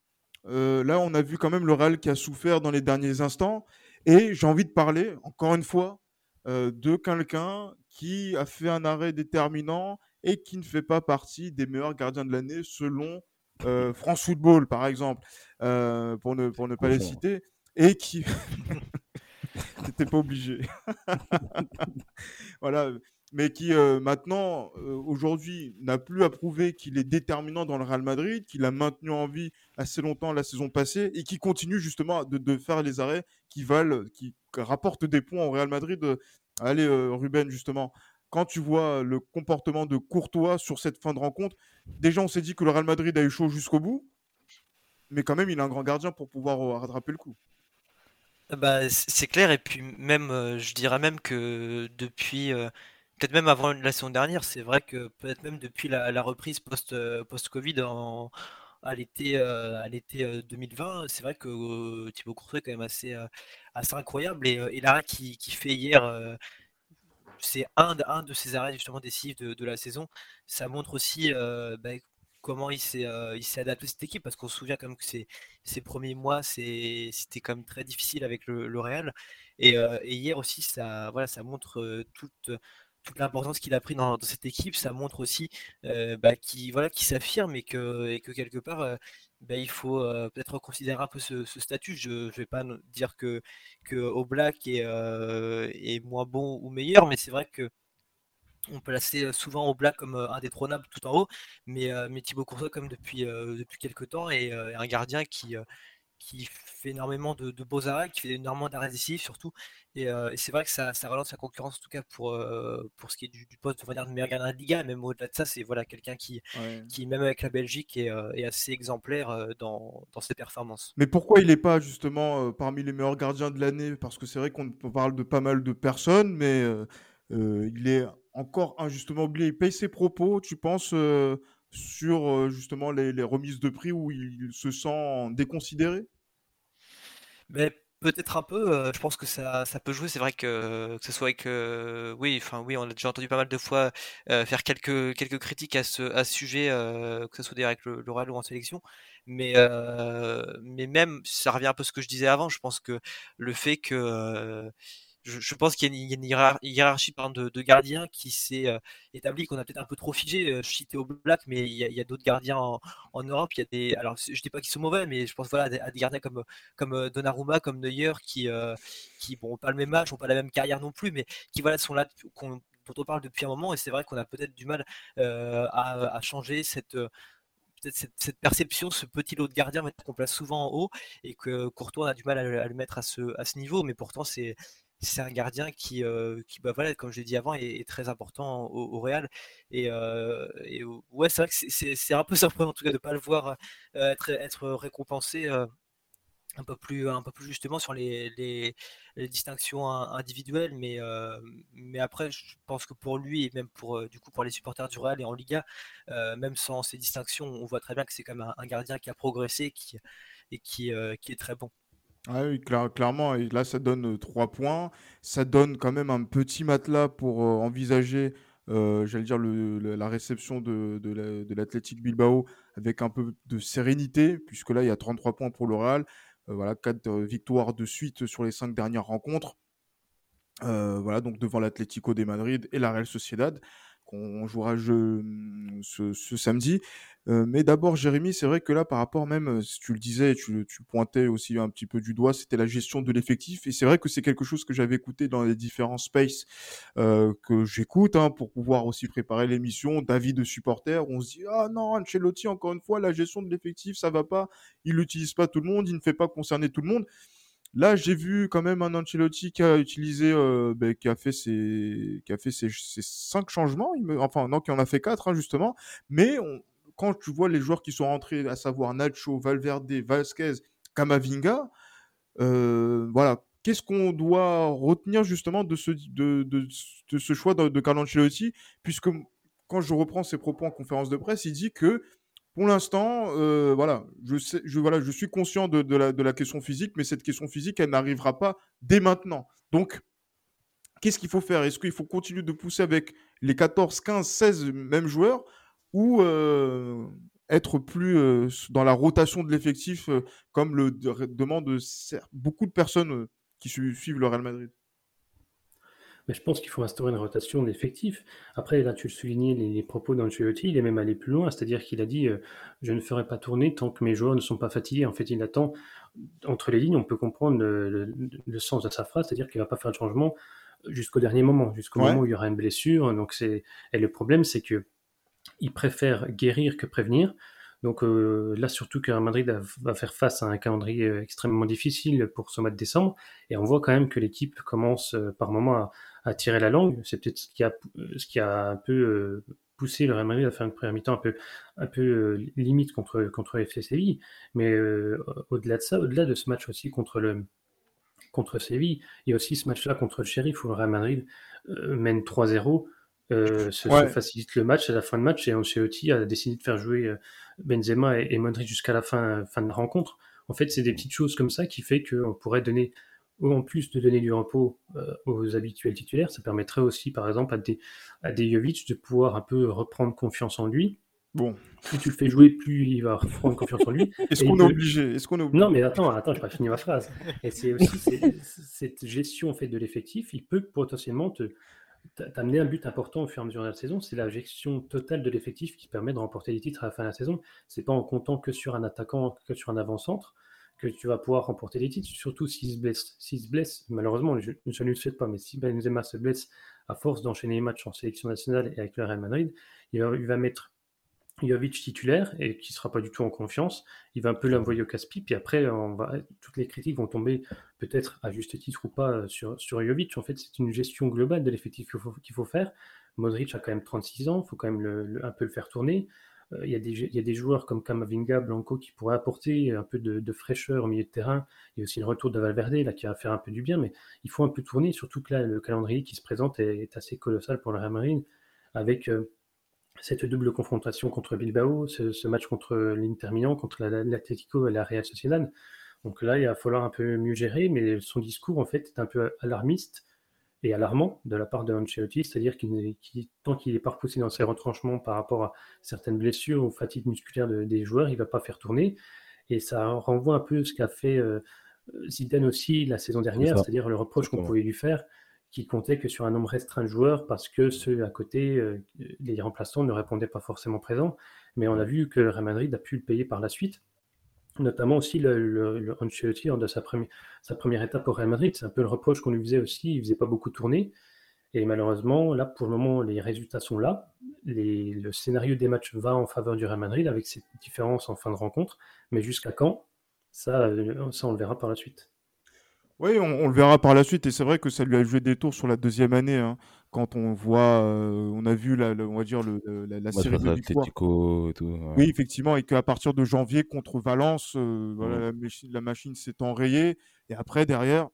Euh, là, on a vu quand même le Real qui a souffert dans les derniers instants, et j'ai envie de parler, encore une fois, euh, de quelqu'un qui a fait un arrêt déterminant et qui ne fait pas partie des meilleurs gardiens de l'année selon euh, France Football, par exemple, pour ne, pour ne pas les citer, et qui... T'étais pas obligé. voilà, mais qui euh, maintenant, euh, aujourd'hui, n'a plus à prouver qu'il est déterminant dans le Real Madrid, qu'il a maintenu en vie assez longtemps la saison passée et qui continue justement de, faire les arrêts qui valent, qui rapportent des points au Real Madrid. Euh, Allez, Ruben, justement, quand tu vois le comportement de Courtois sur cette fin de rencontre, déjà on s'est dit que le Real Madrid a eu chaud jusqu'au bout, mais quand même il a un grand gardien pour pouvoir rattraper le coup. Bah, c'est clair, et puis même, je dirais même que depuis peut-être même avant la saison dernière, c'est vrai que peut-être même depuis la, reprise post, post-Covid en, à l'été à l'été 2020, c'est vrai que Thibaut Courtois est quand même assez, assez incroyable et, l'arrêt qui, qui, fait hier, c'est un, un de ces arrêts justement décisifs de, de la saison. Ça montre aussi bah, comment il s'est il s'est adapté cette équipe parce qu'on se souvient quand même que ces premiers mois c'était quand même très difficile avec le, le Real et, et, hier aussi ça voilà ça montre toute toute l'importance qu'il a pris dans, cette équipe, ça montre aussi euh, bah, qu'il voilà, s'affirme et que, quelque part, euh, bah, il faut euh, peut-être reconsidérer un peu ce, statut. Je ne vais pas dire que, que est, est moins bon ou meilleur, mais c'est vrai que on placer souvent Oblak comme indétrônable tout en haut, mais, mais Thibaut Courtois comme depuis, depuis quelques temps est un gardien qui, qui fait énormément de, beaux arrêts, qui fait énormément d'arrêts décisifs surtout. Euh, et, c'est vrai que ça, ça, relance la concurrence en tout cas pour, euh, pour ce qui est du, poste de meilleur gardien de Liga. Même au-delà de ça, c'est voilà, quelqu'un qui, qui, même avec la Belgique, est, euh, est assez exemplaire dans, dans, ses performances. Mais pourquoi il n'est pas justement parmi les meilleurs gardiens de l'année? Parce que c'est vrai qu'on parle de pas mal de personnes, mais il est encore injustement oublié. Il paye ses propos, tu penses sur justement les, les, remises de prix où il se sent déconsidéré? Mais peut-être un peu, je pense que ça, ça peut jouer. C'est vrai que, que ce soit avec. oui, enfin, oui, on a déjà entendu pas mal de fois faire quelques, quelques critiques à ce, à ce sujet, que ce soit le, le Real ou en sélection. Mais, mais même, ça revient un peu à ce que je disais avant. Je pense que le fait que je, pense qu'il y a une, hiérarchie de, gardiens qui s'est euh, établie, qu'on a peut-être un peu trop figé. Euh, je citais au Black, mais il y a, d'autres gardiens en, Europe. Il y a des, alors je dis pas qu'ils sont mauvais, mais je pense voilà à des, gardiens comme comme euh, Donnarumma, comme Neuer, qui qui bon pas le même âge, n'ont pas la même carrière non plus, mais qui voilà sont là dont on parle depuis un moment. Et c'est vrai qu'on a peut-être du mal à, changer cette cette, perception, ce petit lot de gardiens qu'on place souvent en haut et que Courtois a du mal à, le mettre à ce, à ce niveau, mais pourtant c'est c'est un gardien qui, euh, qui bah, voilà, comme je l'ai dit avant, est, très important au, Real. Et, euh, ouais, c'est vrai que c'est un peu surprenant en tout cas de ne pas le voir euh, être, récompensé un peu plus un peu plus justement sur les, distinctions individuelles mais après je pense que pour lui et même pour du coup pour les supporters du Real et en Liga même sans ces distinctions on voit très bien que c'est quand même un, gardien qui a progressé qui et qui est très bon ah oui, clairement, et là ça donne 3 points. Ça donne quand même un petit matelas pour envisager, j'allais dire, la réception de, de l'Athletic Bilbao avec un peu de sérénité, puisque là il y a 33 points pour le Real. voilà, 4 victoires de suite sur les 5 dernières rencontres. voilà, donc devant l'Atlético de Madrid et la Real Sociedad qu'on jouera ce, samedi. mais d'abord, Jérémy, c'est vrai que là, par rapport même, si tu le disais, tu, tu pointais aussi un petit peu du doigt, c'était la gestion de l'effectif. Et c'est vrai que c'est quelque chose que j'avais écouté dans les différents spaces que j'écoute hein, pour pouvoir aussi préparer l'émission d'avis de supporters. On se dit, ah non, Ancelotti, encore une fois, la gestion de l'effectif, ça va pas. Il n'utilise pas tout le monde, il ne fait pas concerner tout le monde. Là, j'ai vu quand même un Ancelotti qui a utilisé, euh, ben, qui a fait ses, qui a fait ses, cinq changements. Enfin, non, qui en a fait quatre hein, justement. Mais quand tu vois les joueurs qui sont rentrés, à savoir Nacho, Valverde, Vasquez, Camavinga, euh, voilà. Qu'est-ce qu'on doit retenir justement de ce choix de, de Carlo Ancelotti? Puisque quand je reprends ses propos en conférence de presse, il dit que pour l'instant, euh, voilà, je, sais, je, je suis conscient de, la, question physique, mais cette question physique, elle n'arrivera pas dès maintenant. Donc, qu'est-ce qu'il faut faire? Est-ce qu'il faut continuer de pousser avec les 14, 15, 16 mêmes joueurs ou euh, être plus euh, dans la rotation de l'effectif, comme le demandent beaucoup de personnes qui suivent le Real Madrid? Mais je pense qu'il faut instaurer une rotation d'effectifs. Après, là, tu le soulignais, les, propos d'Ancelotti, il est même allé plus loin, c'est-à-dire qu'il a dit euh, Je ne ferai pas tourner tant que mes joueurs ne sont pas fatigués. En fait, il attend, entre les lignes, on peut comprendre le, sens de sa phrase, c'est-à-dire qu'il ne va pas faire de changement jusqu'au dernier moment, jusqu'au moment où il y aura une blessure. Donc c'est... Et le problème, c'est que il préfère guérir que prévenir. Donc euh, là, surtout que Madrid va faire face à un calendrier euh, extrêmement difficile pour ce mois de décembre. Et on voit quand même que l'équipe commence par moment à, tirer la langue. C'est peut-être ce qui a, ce qui a un peu euh, poussé le Real Madrid à faire une première mi-temps un peu, un peu euh, limite contre, contre FC Séville. Mais euh, au-delà de ça, au-delà de ce match aussi contre le contre Séville, il y a aussi ce match-là contre le Sheriff où le Real Madrid mène 3-0. Se, facilite le match à la fin de match et Ancelotti a décidé de faire jouer Benzema et, Modric jusqu'à la fin, fin de la rencontre. En fait, c'est des petites choses comme ça qui fait qu'on pourrait donner, en plus de donner du repos aux habituels titulaires, ça permettrait aussi, par exemple, à des, à des Jovic de pouvoir un peu reprendre confiance en lui Bon. Plus tu le fais jouer, plus il va prendre confiance en lui. Est-ce qu'on est, obligé? Est-ce qu'on est Non, mais attends, attends, je pas fini ma phrase. Et c'est aussi cette gestion fait de l'effectif, il peut potentiellement te t'amener un but important au fur et à mesure de la saison. C'est la gestion totale de l'effectif qui permet de remporter les titres à la fin de la saison. C'est pas en comptant que sur un attaquant, que sur un avant-centre que tu vas pouvoir remporter les titres, surtout s'il se blesse. S'il se blesse, malheureusement, je, ne le souhaite pas, mais si Benzema se blesse à force d'enchaîner les matchs en sélection nationale et avec le Real Madrid, il va mettre Jovic titulaire et qui sera pas du tout en confiance, il va un peu l'envoyer au casse-pipe. Puis après, toutes les critiques vont tomber, peut-être à juste titre ou pas, sur, sur Jovic. En fait, c'est une gestion globale de l'effectif qu'il faut, qu'il faut faire. Modric a quand même 36 ans, il faut quand même un peu le faire tourner. Euh, il, y a des, joueurs comme Kamavinga, Blanco qui pourraient apporter un peu de, fraîcheur au milieu de terrain. Il y a aussi le retour de Valverde là, qui va faire un peu du bien, mais il faut un peu tourner, surtout que là, le calendrier qui se présente est, assez colossal pour le Real Madrid, avec euh, cette double confrontation contre Bilbao, ce, match contre l'Inter Milan, contre l'Atlético et la Real Sociedad. Donc là, il va falloir un peu mieux gérer, mais son discours, en fait, est un peu alarmiste et alarmant de la part de Ancelotti, c'est-à-dire qu'il, tant qu'il n'est pas repoussé dans ses retranchements par rapport à certaines blessures ou fatigues musculaires des joueurs, il ne va pas faire tourner. Et ça renvoie un peu ce qu'a fait euh, Zidane aussi la saison dernière, c'est-à-dire le reproche qu'on pouvait lui faire, qui comptait que sur un nombre restreint de joueurs parce que ceux à côté, euh, les remplaçants ne répondaient pas forcément présents. Mais on a vu que Real Madrid a pu le payer par la suite, notamment aussi le, le, Ancelotti de sa, première, sa première étape au Real Madrid. C'est un peu le reproche qu'on lui faisait aussi, il faisait pas beaucoup tourner. Et malheureusement, là, pour le moment, les résultats sont là. le scénario des matchs va en faveur du Real Madrid avec ces différences en fin de rencontre. Mais jusqu'à quand? Euh, ça, on le verra par la suite. Oui, on, le verra par la suite. Et c'est vrai que ça lui a joué des tours sur la deuxième année. Hein, quand on voit, euh, on a vu la, on va dire le, la, série de et tout. Oui, effectivement, et qu'à partir de janvier contre Valence, euh, voilà, la, machine s'est enrayée. Et après, derrière,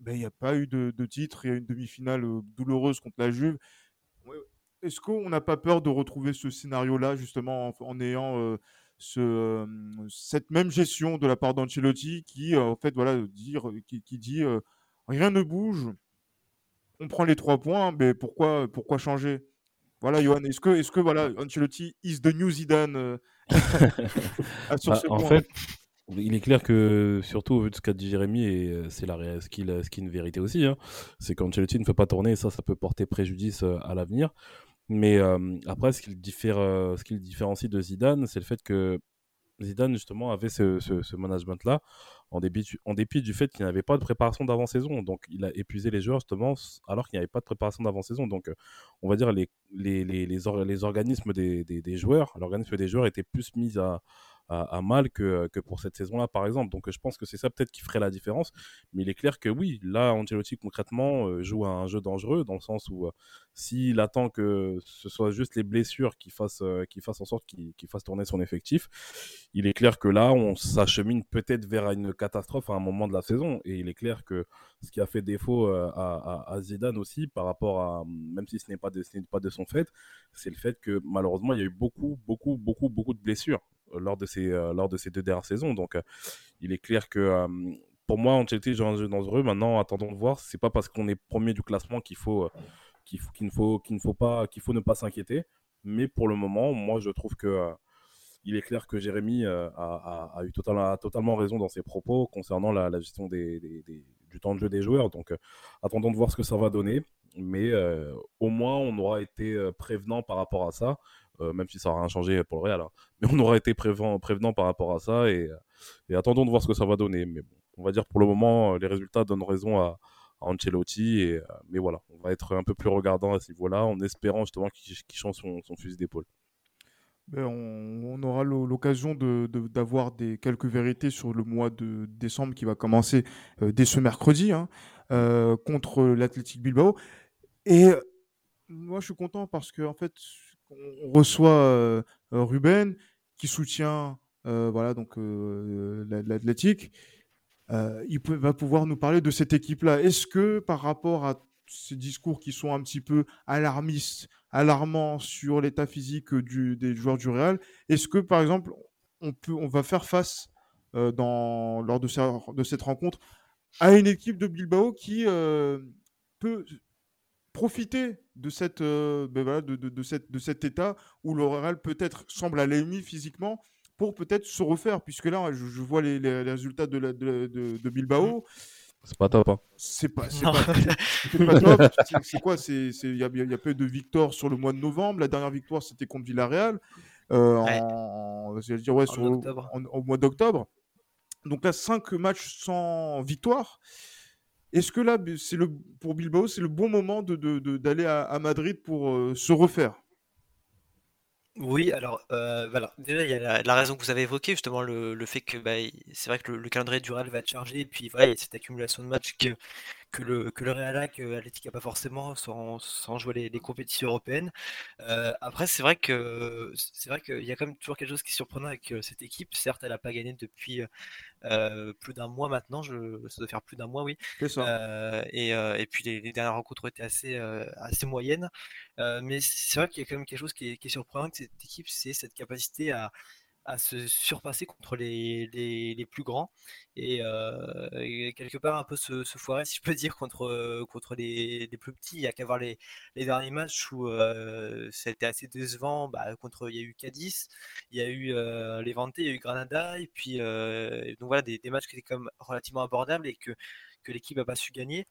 ben, il n'y a pas eu de, titre. Il y a une demi-finale euh, douloureuse contre la Juve. Est-ce qu'on n'a pas peur de retrouver ce scénario-là, justement, en, ayant ce, cette même gestion de la part d'Ancelotti qui, en fait, voilà, dire, qui, dit rien ne bouge, on prend les trois points, mais pourquoi, pourquoi changer? Voilà, Johan, est-ce que, est que voilà, Ancelotti is the new Zidane sur bah, En fait, il est clair que, surtout au vu de ce qu'a dit Jérémy, et c'est la, ce, qui, ce qui est une vérité aussi, hein, c'est qu'Ancelotti ne fait pas tourner, et ça, ça peut porter préjudice à l'avenir. Mais après, ce qui, le le différencie de Zidane, c'est le fait que Zidane, justement, avait ce, management-là, en, dépit du fait qu'il n'avait pas de préparation d'avant-saison. Donc, il a épuisé les joueurs, justement, alors qu'il n'y avait pas de préparation d'avant-saison. Donc, on va dire les, les, organismes des, des joueurs, l'organisme des joueurs était plus mis à, à, mal que, pour cette saison-là, par exemple. Donc je pense que c'est ça peut-être qui ferait la différence. Mais il est clair que oui, là, Angelotti concrètement euh, joue à un jeu dangereux dans le sens où euh, s'il attend que ce soit juste les blessures qui fassent, euh, qui fassent en sorte qu'il fasse tourner son effectif, il est clair que là, on s'achemine peut-être vers une catastrophe à un moment de la saison. Et il est clair que ce qui a fait défaut à, Zidane aussi par rapport à, même si ce n'est pas, pas de son fait, c'est le fait que malheureusement, il y a eu beaucoup, beaucoup, beaucoup, beaucoup de blessures lors de ces, euh, lors de ces deux dernières saisons. Donc, euh, il est clair que euh, pour moi, Ancelotti joue un jeu dangereux. Maintenant, attendons de voir. C'est pas parce qu'on est premier du classement qu'il faut, qu'il faut, qu'il ne faut, qu'il faut pas, qu'il faut ne pas s'inquiéter. Mais pour le moment, moi, je trouve que il est clair que Jérémy a, a, eu totalement, raison dans ses propos concernant la, gestion des, du temps de jeu des joueurs. Donc, attendons de voir ce que ça va donner. Mais au moins, on aura été prévenant par rapport à ça. Euh, même si ça n'a rien changé pour le Real. Hein. Mais on aura été prévenant, par rapport à ça et, attendons de voir ce que ça va donner. Mais bon, on va dire pour le moment, les résultats donnent raison à, Ancelotti. Et, euh, mais voilà, on va être un peu plus regardant à ce niveau-là en espérant justement qu'il change son, fusil d'épaule. Ben, on, aura l'occasion d'avoir quelques vérités sur le mois de décembre qui va commencer euh, dès ce mercredi hein, contre l'Athletic Bilbao. Et moi, je suis content parce que en fait, on reçoit euh, euh, Ruben qui soutient euh, voilà donc l'Athletic. il va pouvoir nous parler de cette équipe-là. Est-ce que par rapport à ces discours qui sont un petit peu alarmistes, alarmants sur l'état physique des joueurs du Real, est-ce que par exemple on, va faire face lors de, cette rencontre à une équipe de Bilbao qui peut profiter de, cette, euh, ben voilà, de, de, de, cette, de cet état où le Real peut-être semble à l'ennemi physiquement pour peut-être se refaire, puisque là, je, je vois les, les, résultats de, la, de, de, Bilbao. C'est pas top. Hein. C'est pas, pas, pas, top. C'est quoi? Il y a, y a peu de victoires sur le mois de novembre. La dernière victoire, c'était contre Villarreal. Euh, ouais. en, dire, ouais, sur, en, au mois d'octobre. Donc là, 5 matchs sans victoire. Est-ce que là, c'est le, pour Bilbao, c'est le bon moment d'aller de, de à, Madrid pour euh, se refaire? Oui, alors euh, voilà. Déjà, il y a la, raison que vous avez évoquée, justement, le, le fait que bah, c'est vrai que le, le, calendrier du Real va être chargé, et puis voilà, il y a cette accumulation de matchs que, que le, que le Real a, que Athletic n'a pas forcément sans, sans jouer les, compétitions européennes. Euh, après, c'est vrai que c'est vrai qu'il y a quand même toujours quelque chose qui est surprenant avec cette équipe. Certes, elle n'a pas gagné depuis euh, plus d'un mois maintenant, je, ça doit faire plus d'un mois, oui. Euh, et, euh, et, puis les, les, dernières rencontres ont été assez, assez moyennes. mais c'est vrai qu'il y a quand même quelque chose qui est, qui est surprenant avec cette équipe, c'est cette capacité à, à se surpasser contre les, les, plus grands et, euh, et, quelque part un peu se, foirer si je peux dire contre, contre les, les plus petits il y a qu'à voir les, derniers matchs où euh, été assez décevant bah, contre il y a eu Cadiz il y a eu euh, Levante il y a eu Granada et puis euh, donc voilà des, des, matchs qui étaient comme relativement abordables et que, que l'équipe n'a pas su gagner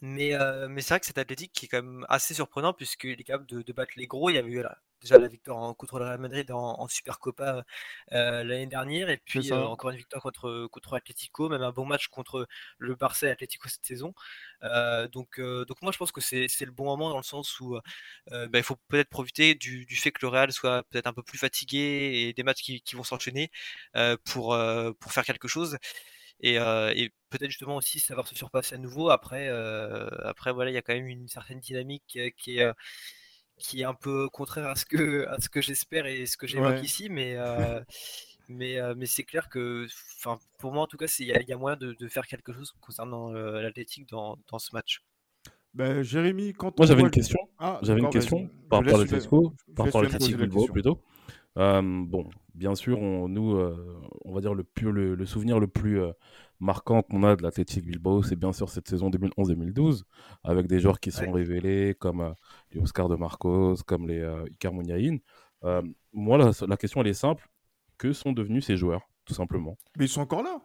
mais, euh, mais c'est vrai que cet athlétique qui est quand même assez surprenant puisqu'il est capable de, de, battre les gros. Il y avait eu là, déjà la victoire en, contre le Real Madrid en, en Supercopa euh, l'année dernière et puis euh, encore une victoire contre, contre Atletico, même un bon match contre le Barça et Atletico cette saison. Euh, donc, euh, donc moi je pense que c'est le bon moment dans le sens où bah, il faut peut-être profiter du, du, fait que le Real soit peut-être un peu plus fatigué et des matchs qui, qui vont s'enchaîner pour, pour faire quelque chose et, euh, et peut-être justement aussi savoir se surpasser à nouveau. Après, euh, après voilà, il y a quand même une certaine dynamique qui est euh, qui est un peu contraire à ce que à ce que j'espère et ce que j'évoque ouais. ici, mais mais mais c'est clair que, enfin pour moi en tout cas, il y, y, a moyen de, de, faire quelque chose concernant l'athlétique dans, dans ce match. Ben, Jérémy, quand moi j'avais une question, ah, j'avais une question par rapport à l'Atletico, par rapport à l'Atletico Bilbao plutôt. Euh, bon, bien sûr, on, nous, euh, on va dire le, plus, le, le souvenir le plus euh, marquant qu'on a de l'Athletic Bilbao, c'est bien sûr cette saison 2011-2012, avec des joueurs qui sont ouais. révélés comme les Oscar de Marcos, comme les Icar Mouniaïn. moi, la, la question, elle est simple. Que sont devenus ces joueurs tout simplement? Mais ils sont encore là.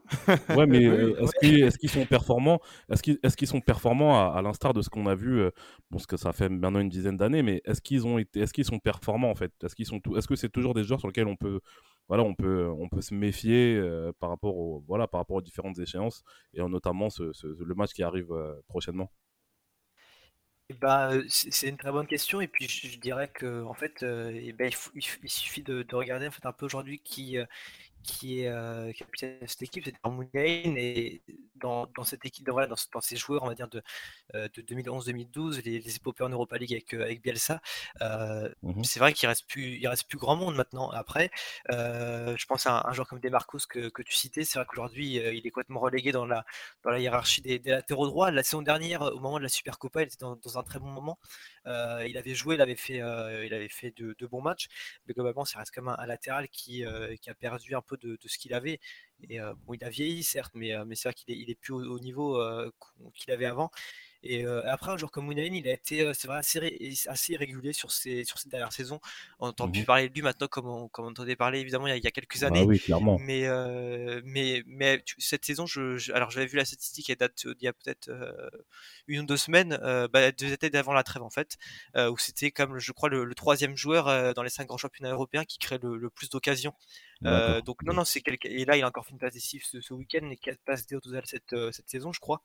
ouais, mais est-ce qu'ils est qu sont performants? Est-ce qu'ils est qu sont performants à, à l'instar de ce qu'on a vu euh, Bon, ce que ça fait maintenant une dizaine d'années, mais est-ce qu'ils ont été, est-ce qu'ils sont performants en fait? Est-ce qu'ils sont, est-ce que c'est toujours des joueurs sur lesquels on peut, voilà, on peut, on peut se méfier euh, par rapport aux, différentes échéances et notamment ce, le match qui arrive euh, prochainement. Bah, c'est une très bonne question et puis je, dirais que en fait euh, eh ben, il, suffit de, de, regarder un peu aujourd'hui qui qui est euh, capitaine de cette équipe, c'est Mouniaïn, et dans, dans, cette équipe, dans, dans, dans, ces joueurs, on va dire, de, euh, de 2011-2012, les, les, épopées en Europa League avec, euh, avec Bielsa, euh, mmh c'est vrai qu'il reste plus, il reste plus grand monde maintenant. Après, euh, je pense à un, un, joueur comme Demarcus que, que tu citais, c'est vrai qu'aujourd'hui, il est complètement relégué dans la, dans la hiérarchie des, des, latéraux droits. La saison dernière, au moment de la Supercopa, il était dans, dans un très bon moment. il avait joué, il avait fait, il avait fait de, de, bons matchs, mais globalement, ça reste comme un, un latéral qui, qui a perdu un peu de, ce qu'il avait. Et euh, bon, il a vieilli, certes, mais, euh, mais c'est vrai qu'il est, il est plus au, au niveau euh, qu'il avait avant. Et euh, après, un joueur comme Mounaïn, il a été, c'est vrai, assez, assez régulier sur ces, sur cette dernière saison. On entend mmh. plus parler de lui maintenant comme on, comme on entendait parler évidemment il y a, il y a quelques années. Ah oui, clairement. Mais, euh, mais, mais tu, cette saison, je, je alors j'avais vu la statistique, elle date d'il y a peut-être euh, une ou deux semaines, bah, deux étés d'avant la trêve en fait, où c'était comme je crois le, le troisième joueur dans les cinq grands championnats européens qui crée le, le plus d'occasions. donc non, non, c'est quelqu'un. Et là, il a encore fait une passe décisive ce, ce week-end et quatre passes D au total cette, cette saison, je crois.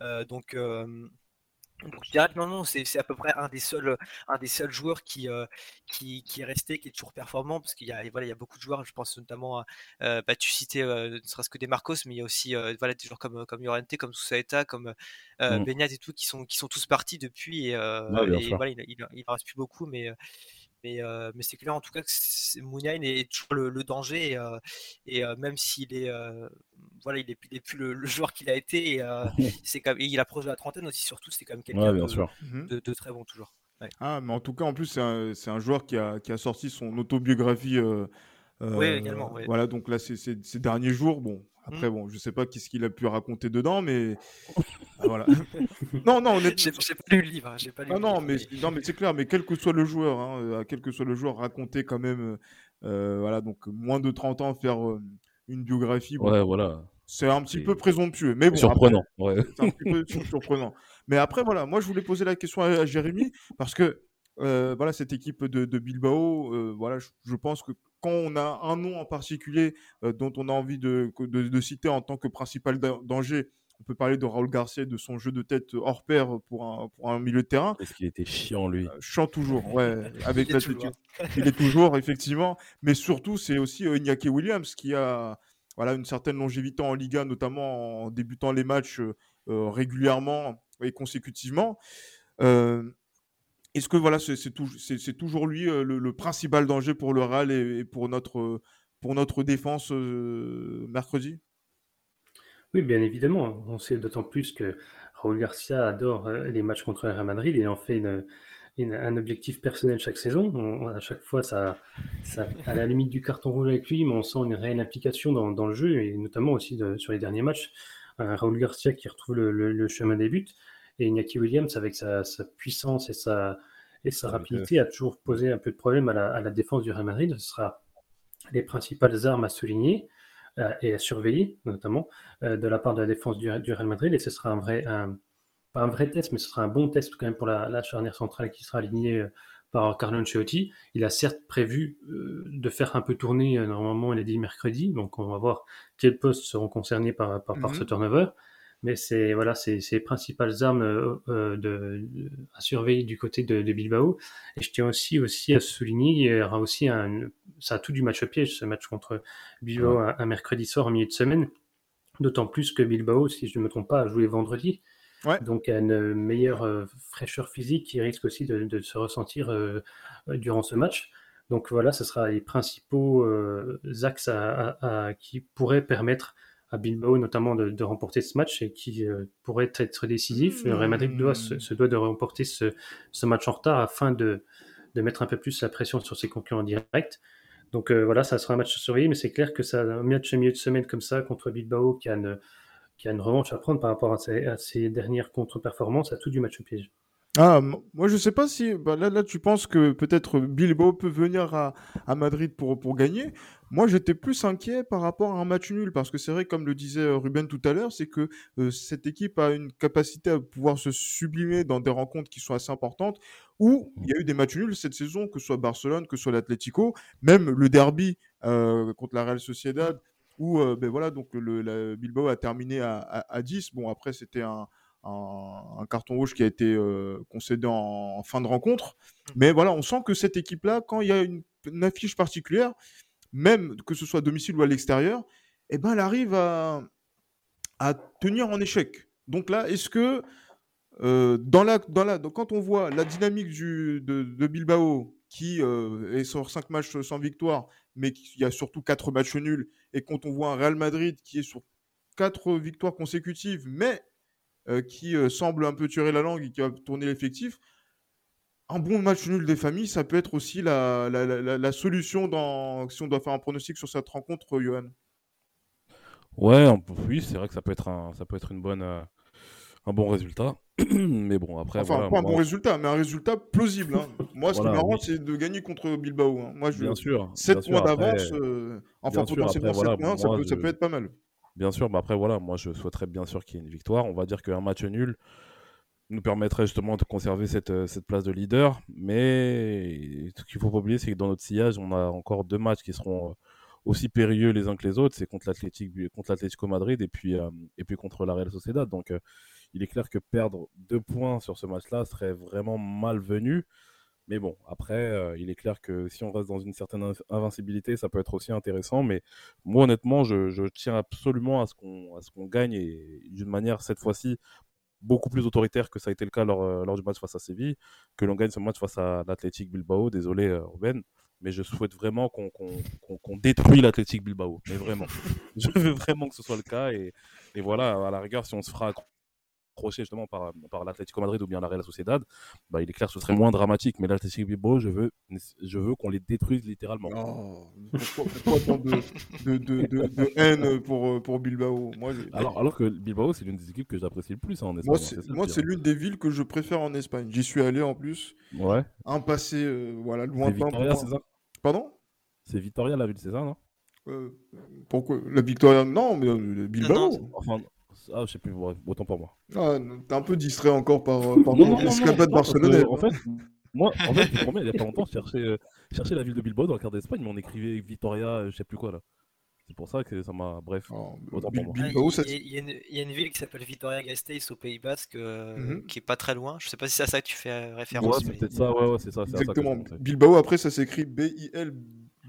Euh, donc, euh, donc je dirais que non, non, c'est à peu près un des seuls, un des seuls joueurs qui, euh, qui, qui, est resté, qui est toujours performant, parce qu'il y a, voilà, il y a beaucoup de joueurs, je pense notamment à, euh, bah, tu citais euh, ne serait-ce que des Marcos, mais il y a aussi voilà, des joueurs comme, comme Llorente, comme Sousaeta, comme mmh. Benyat et tout, qui sont, qui sont tous partis depuis, et, ouais, et voilà, il, il, il, en reste plus beaucoup, mais, Mais, euh, mais c'est clair en tout cas que Mouniain est toujours le, danger et, même s'il est voilà il est, plus le, joueur qu'il a été et, c'est il approche de la trentaine aussi surtout c'est quand même quelqu'un mhm. de, de, très bon toujours. Ah mais en tout cas en plus c'est un, un, joueur qui a, qui a, sorti son autobiographie. oui également. Voilà donc là ces derniers jours bon après, mmh. bon, je sais pas qu'est-ce qu'il a pu raconter dedans, mais ah, voilà. non, non, J'ai pas lu le livre. Hein, j'ai pas lu ah, non, mais non, mais c'est clair. Mais quel que soit le joueur, hein, euh, quel que soit le joueur, raconter quand même, euh, voilà, donc moins de 30 ans, faire euh, une biographie. ouais, voilà. C'est un petit peu présomptueux, mais bon. Surprenant. C'est un petit peu surprenant. Mais après, voilà, moi, je voulais poser la question à, Jérémy parce que voilà, cette équipe de, Bilbao, voilà, je, pense que quand on a un nom en particulier euh, dont on a envie de, de, citer en tant que principal danger, on peut parler de Raoul Garcia, de son jeu de tête hors pair pour un, pour un milieu de terrain. Est-ce qu'il était chiant, lui euh, Chiant toujours, ouais. avec il, est il est toujours, effectivement. Mais surtout, c'est aussi euh, Iñaki Williams qui a voilà, une certaine longévité en Liga, notamment en débutant les matchs régulièrement et consécutivement. Est-ce que voilà, c'est toujours lui euh, le, principal danger pour le Real et, pour, notre, notre défense euh, mercredi? Oui, bien évidemment. On sait d'autant plus que Raúl Garcia adore euh, les matchs contre le Real Madrid. Il en fait un objectif personnel chaque saison. à chaque fois, ça, ça, à la limite du carton rouge avec lui, mais on sent une réelle implication dans, le jeu et notamment aussi sur les derniers matchs. Raúl Garcia qui retrouve le chemin des buts. Et Iñaki Williams, avec sa, puissance et sa, et sa rapidité, a toujours posé un peu de problème à la, défense du Real Madrid. Ce sera les principales armes à souligner euh, et à surveiller, notamment euh, de la part de la défense du, Real Madrid. Et ce sera un vrai, pas un vrai test, mais ce sera un bon test quand même pour la, charnière centrale qui sera alignée euh, par Carlo Ancelotti. Il a certes prévu de faire un peu tourner, normalement il a dit mercredi, donc on va voir quels postes seront concernés par, par, par ce mhm. turnover mais c'est voilà, c'est les principales armes euh, euh, de, à surveiller du côté de, Bilbao. Et je tiens aussi aussi à souligner, il y aura aussi un, ça a tout du match piège ce match contre Bilbao un, mercredi soir en milieu de semaine. D'autant plus que Bilbao, si je ne me trompe pas, a joué vendredi. Donc a une meilleure euh, fraîcheur physique qui risque aussi de, se ressentir durant ce match. Donc voilà, ce sera les principaux axes à, qui pourraient permettre à Bilbao notamment de, remporter ce match et qui euh, pourrait être décisif. Le Real Madrid doit, se, doit de remporter ce, match en retard afin de, de, mettre un peu plus la pression sur ses concurrents directs. Donc euh, voilà, ça sera un match surveillé, mais c'est clair que ça, un match milieu de semaine comme ça contre Bilbao qui a une, qui a une revanche à prendre par rapport à ses, à ses dernières contre-performances, à tout du match au piège. Ah, moi je sais pas si bah, là, là tu penses que peut-être Bilbao peut venir à, à Madrid pour, pour gagner. Moi j'étais plus inquiet par rapport à un match nul parce que c'est vrai comme le disait euh, Ruben tout à l'heure, c'est que euh, cette équipe a une capacité à pouvoir se sublimer dans des rencontres qui sont assez importantes où il y a eu des matchs nuls cette saison, que ce soit Barcelone, que ce soit l'Atlético, même le derby euh, contre la Real Sociedad où ben voilà donc le, la Bilbao a terminé à, à, à 10. Bon après c'était un un, carton rouge qui a été euh, concédé en, fin de rencontre. Mmh. Mais voilà, on sent que cette équipe-là, quand il y a une, affiche particulière, même que ce soit à domicile ou à l'extérieur, eh ben, elle arrive à, tenir en échec. Donc là, est-ce que euh, dans la, dans la, quand on voit la dynamique du, de, Bilbao, qui euh, est sur 5 matchs sans victoire, mais il y a surtout 4 matchs nuls, et quand on voit un Real Madrid qui est sur 4 victoires consécutives, mais euh, qui semble un peu tuer la langue et qui va tourner l'effectif, un bon match nul des familles, ça peut être aussi la, la, solution dans, si on doit faire un pronostic sur cette rencontre, Johan. Ouais, oui, c'est vrai que ça peut être un, ça peut être une bonne, euh, un bon résultat. mais bon, après. Enfin, pas un bon résultat, mais un résultat plausible. Hein. Moi, ce qui m'arrange, c'est de gagner contre Bilbao. Hein. Moi, je, bien sûr. 7 points d'avance, enfin, potentiellement 7 points, ça, peut, ça peut être pas mal. Bien sûr, mais après, voilà, moi je souhaiterais bien sûr qu'il y ait une victoire. On va dire qu'un match nul nous permettrait justement de conserver cette, euh, cette place de leader. Mais ce qu'il faut pas oublier, c'est que dans notre sillage, on a encore deux matchs qui seront euh, aussi périlleux les uns que les autres. C'est contre l'Atlético Madrid et puis, euh, et puis contre la Real Sociedad. Donc il est clair que perdre deux points sur ce match-là serait vraiment malvenu. Mais bon, après, il est clair que si on reste dans une certaine invincibilité, ça peut être aussi intéressant. Mais moi, honnêtement, je, tiens absolument à ce qu'on qu'on gagne et d'une manière, cette fois-ci, beaucoup plus autoritaire que ça a été le cas lors, lors du match face à Séville, que l'on gagne ce match face à l'Athletic Bilbao. Désolé, Ruben mais je souhaite vraiment qu'on qu détruit l'Athletic Bilbao. Mais vraiment. je veux vraiment que ce soit le cas. Et, et, voilà, à la rigueur, si on se fera accrocher justement par, par l'Atlético Madrid ou bien la Real Sociedad, bah, il est clair que ce serait moins dramatique. Mais l'Athletic Bilbao, je veux, je veux qu'on les détruise littéralement. Oh, pourquoi, tant de, de, de, de, haine pour, pour Bilbao? Moi, alors, alors que Bilbao, c'est l'une des équipes que j'apprécie le plus hein, en Espagne. Moi, c'est l'une des villes que je préfère en Espagne. J'y suis allé en plus. Ouais. Un passé euh, voilà, lointain. c'est ça? Pardon? C'est Victoria la ville, c'est ça, non? Euh, Pourquoi? La Victoria? Non, mais euh, Bilbao. enfin, ah, je sais plus, autant pour moi. Ah, T'es un peu distrait encore par, euh, par l'escapade barcelonaise. En fait, moi, en fait, je il y a pas longtemps, je cherchais, cherchais la ville de Bilbao dans la carte d'Espagne, mais on écrivait Victoria, je sais plus quoi là. C'est pour ça que ça m'a. Bref. Oh, il, y a une ville qui s'appelle Vitoria Gasteiz au Pays Basque, mhm. qui est pas très loin. Je sais pas si c'est à ça que tu fais référence. Ouais, c'est peut-être ça, ouais, ouais c'est ça. Exactement. Bilbao, après, ça s'écrit B-I-L.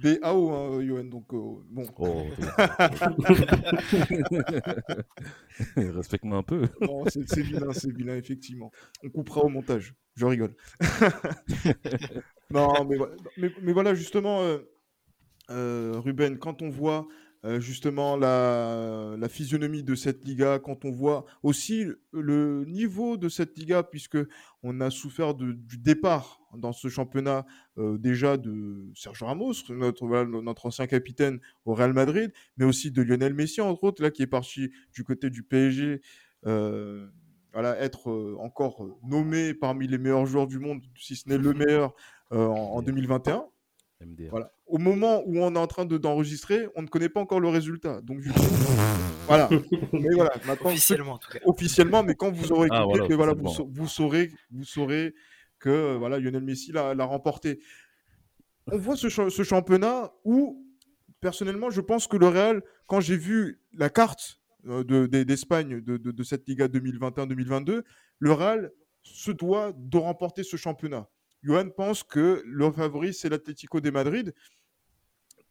B-A-O, hein, Yoann, donc euh, bon. Oh, Respecte-moi un peu. c'est vilain, c'est vilain, effectivement. On coupera au montage. Je rigole. non, mais, mais, mais, voilà, justement, euh, euh, Ruben, quand on voit euh, justement la, physionomie de cette Liga, quand on voit aussi le niveau de cette Liga, puisque on a souffert du départ dans ce championnat euh, déjà de Sergio Ramos, notre, notre ancien capitaine au Real Madrid, mais aussi de Lionel Messi, entre autres, là, qui est parti du côté du PSG. Euh, voilà, être encore nommé parmi les meilleurs joueurs du monde, si ce n'est le meilleur en 2021. Voilà. Au moment où on est en train d'enregistrer, on ne connaît pas encore le résultat. Donc, voilà. Mais voilà. officiellement, en tout cas. Officiellement, mais quand vous aurez ah, voilà, vous, saurez, vous saurez que voilà, Lionel Messi l'a remporté. On voit ce, ce, championnat où, personnellement, je pense que le Real, quand j'ai vu la carte euh, d'Espagne de, de, de, cette Liga 2021-2022, le Real se doit de remporter ce championnat. Johan pense que le favori, c'est l'Atlético de Madrid.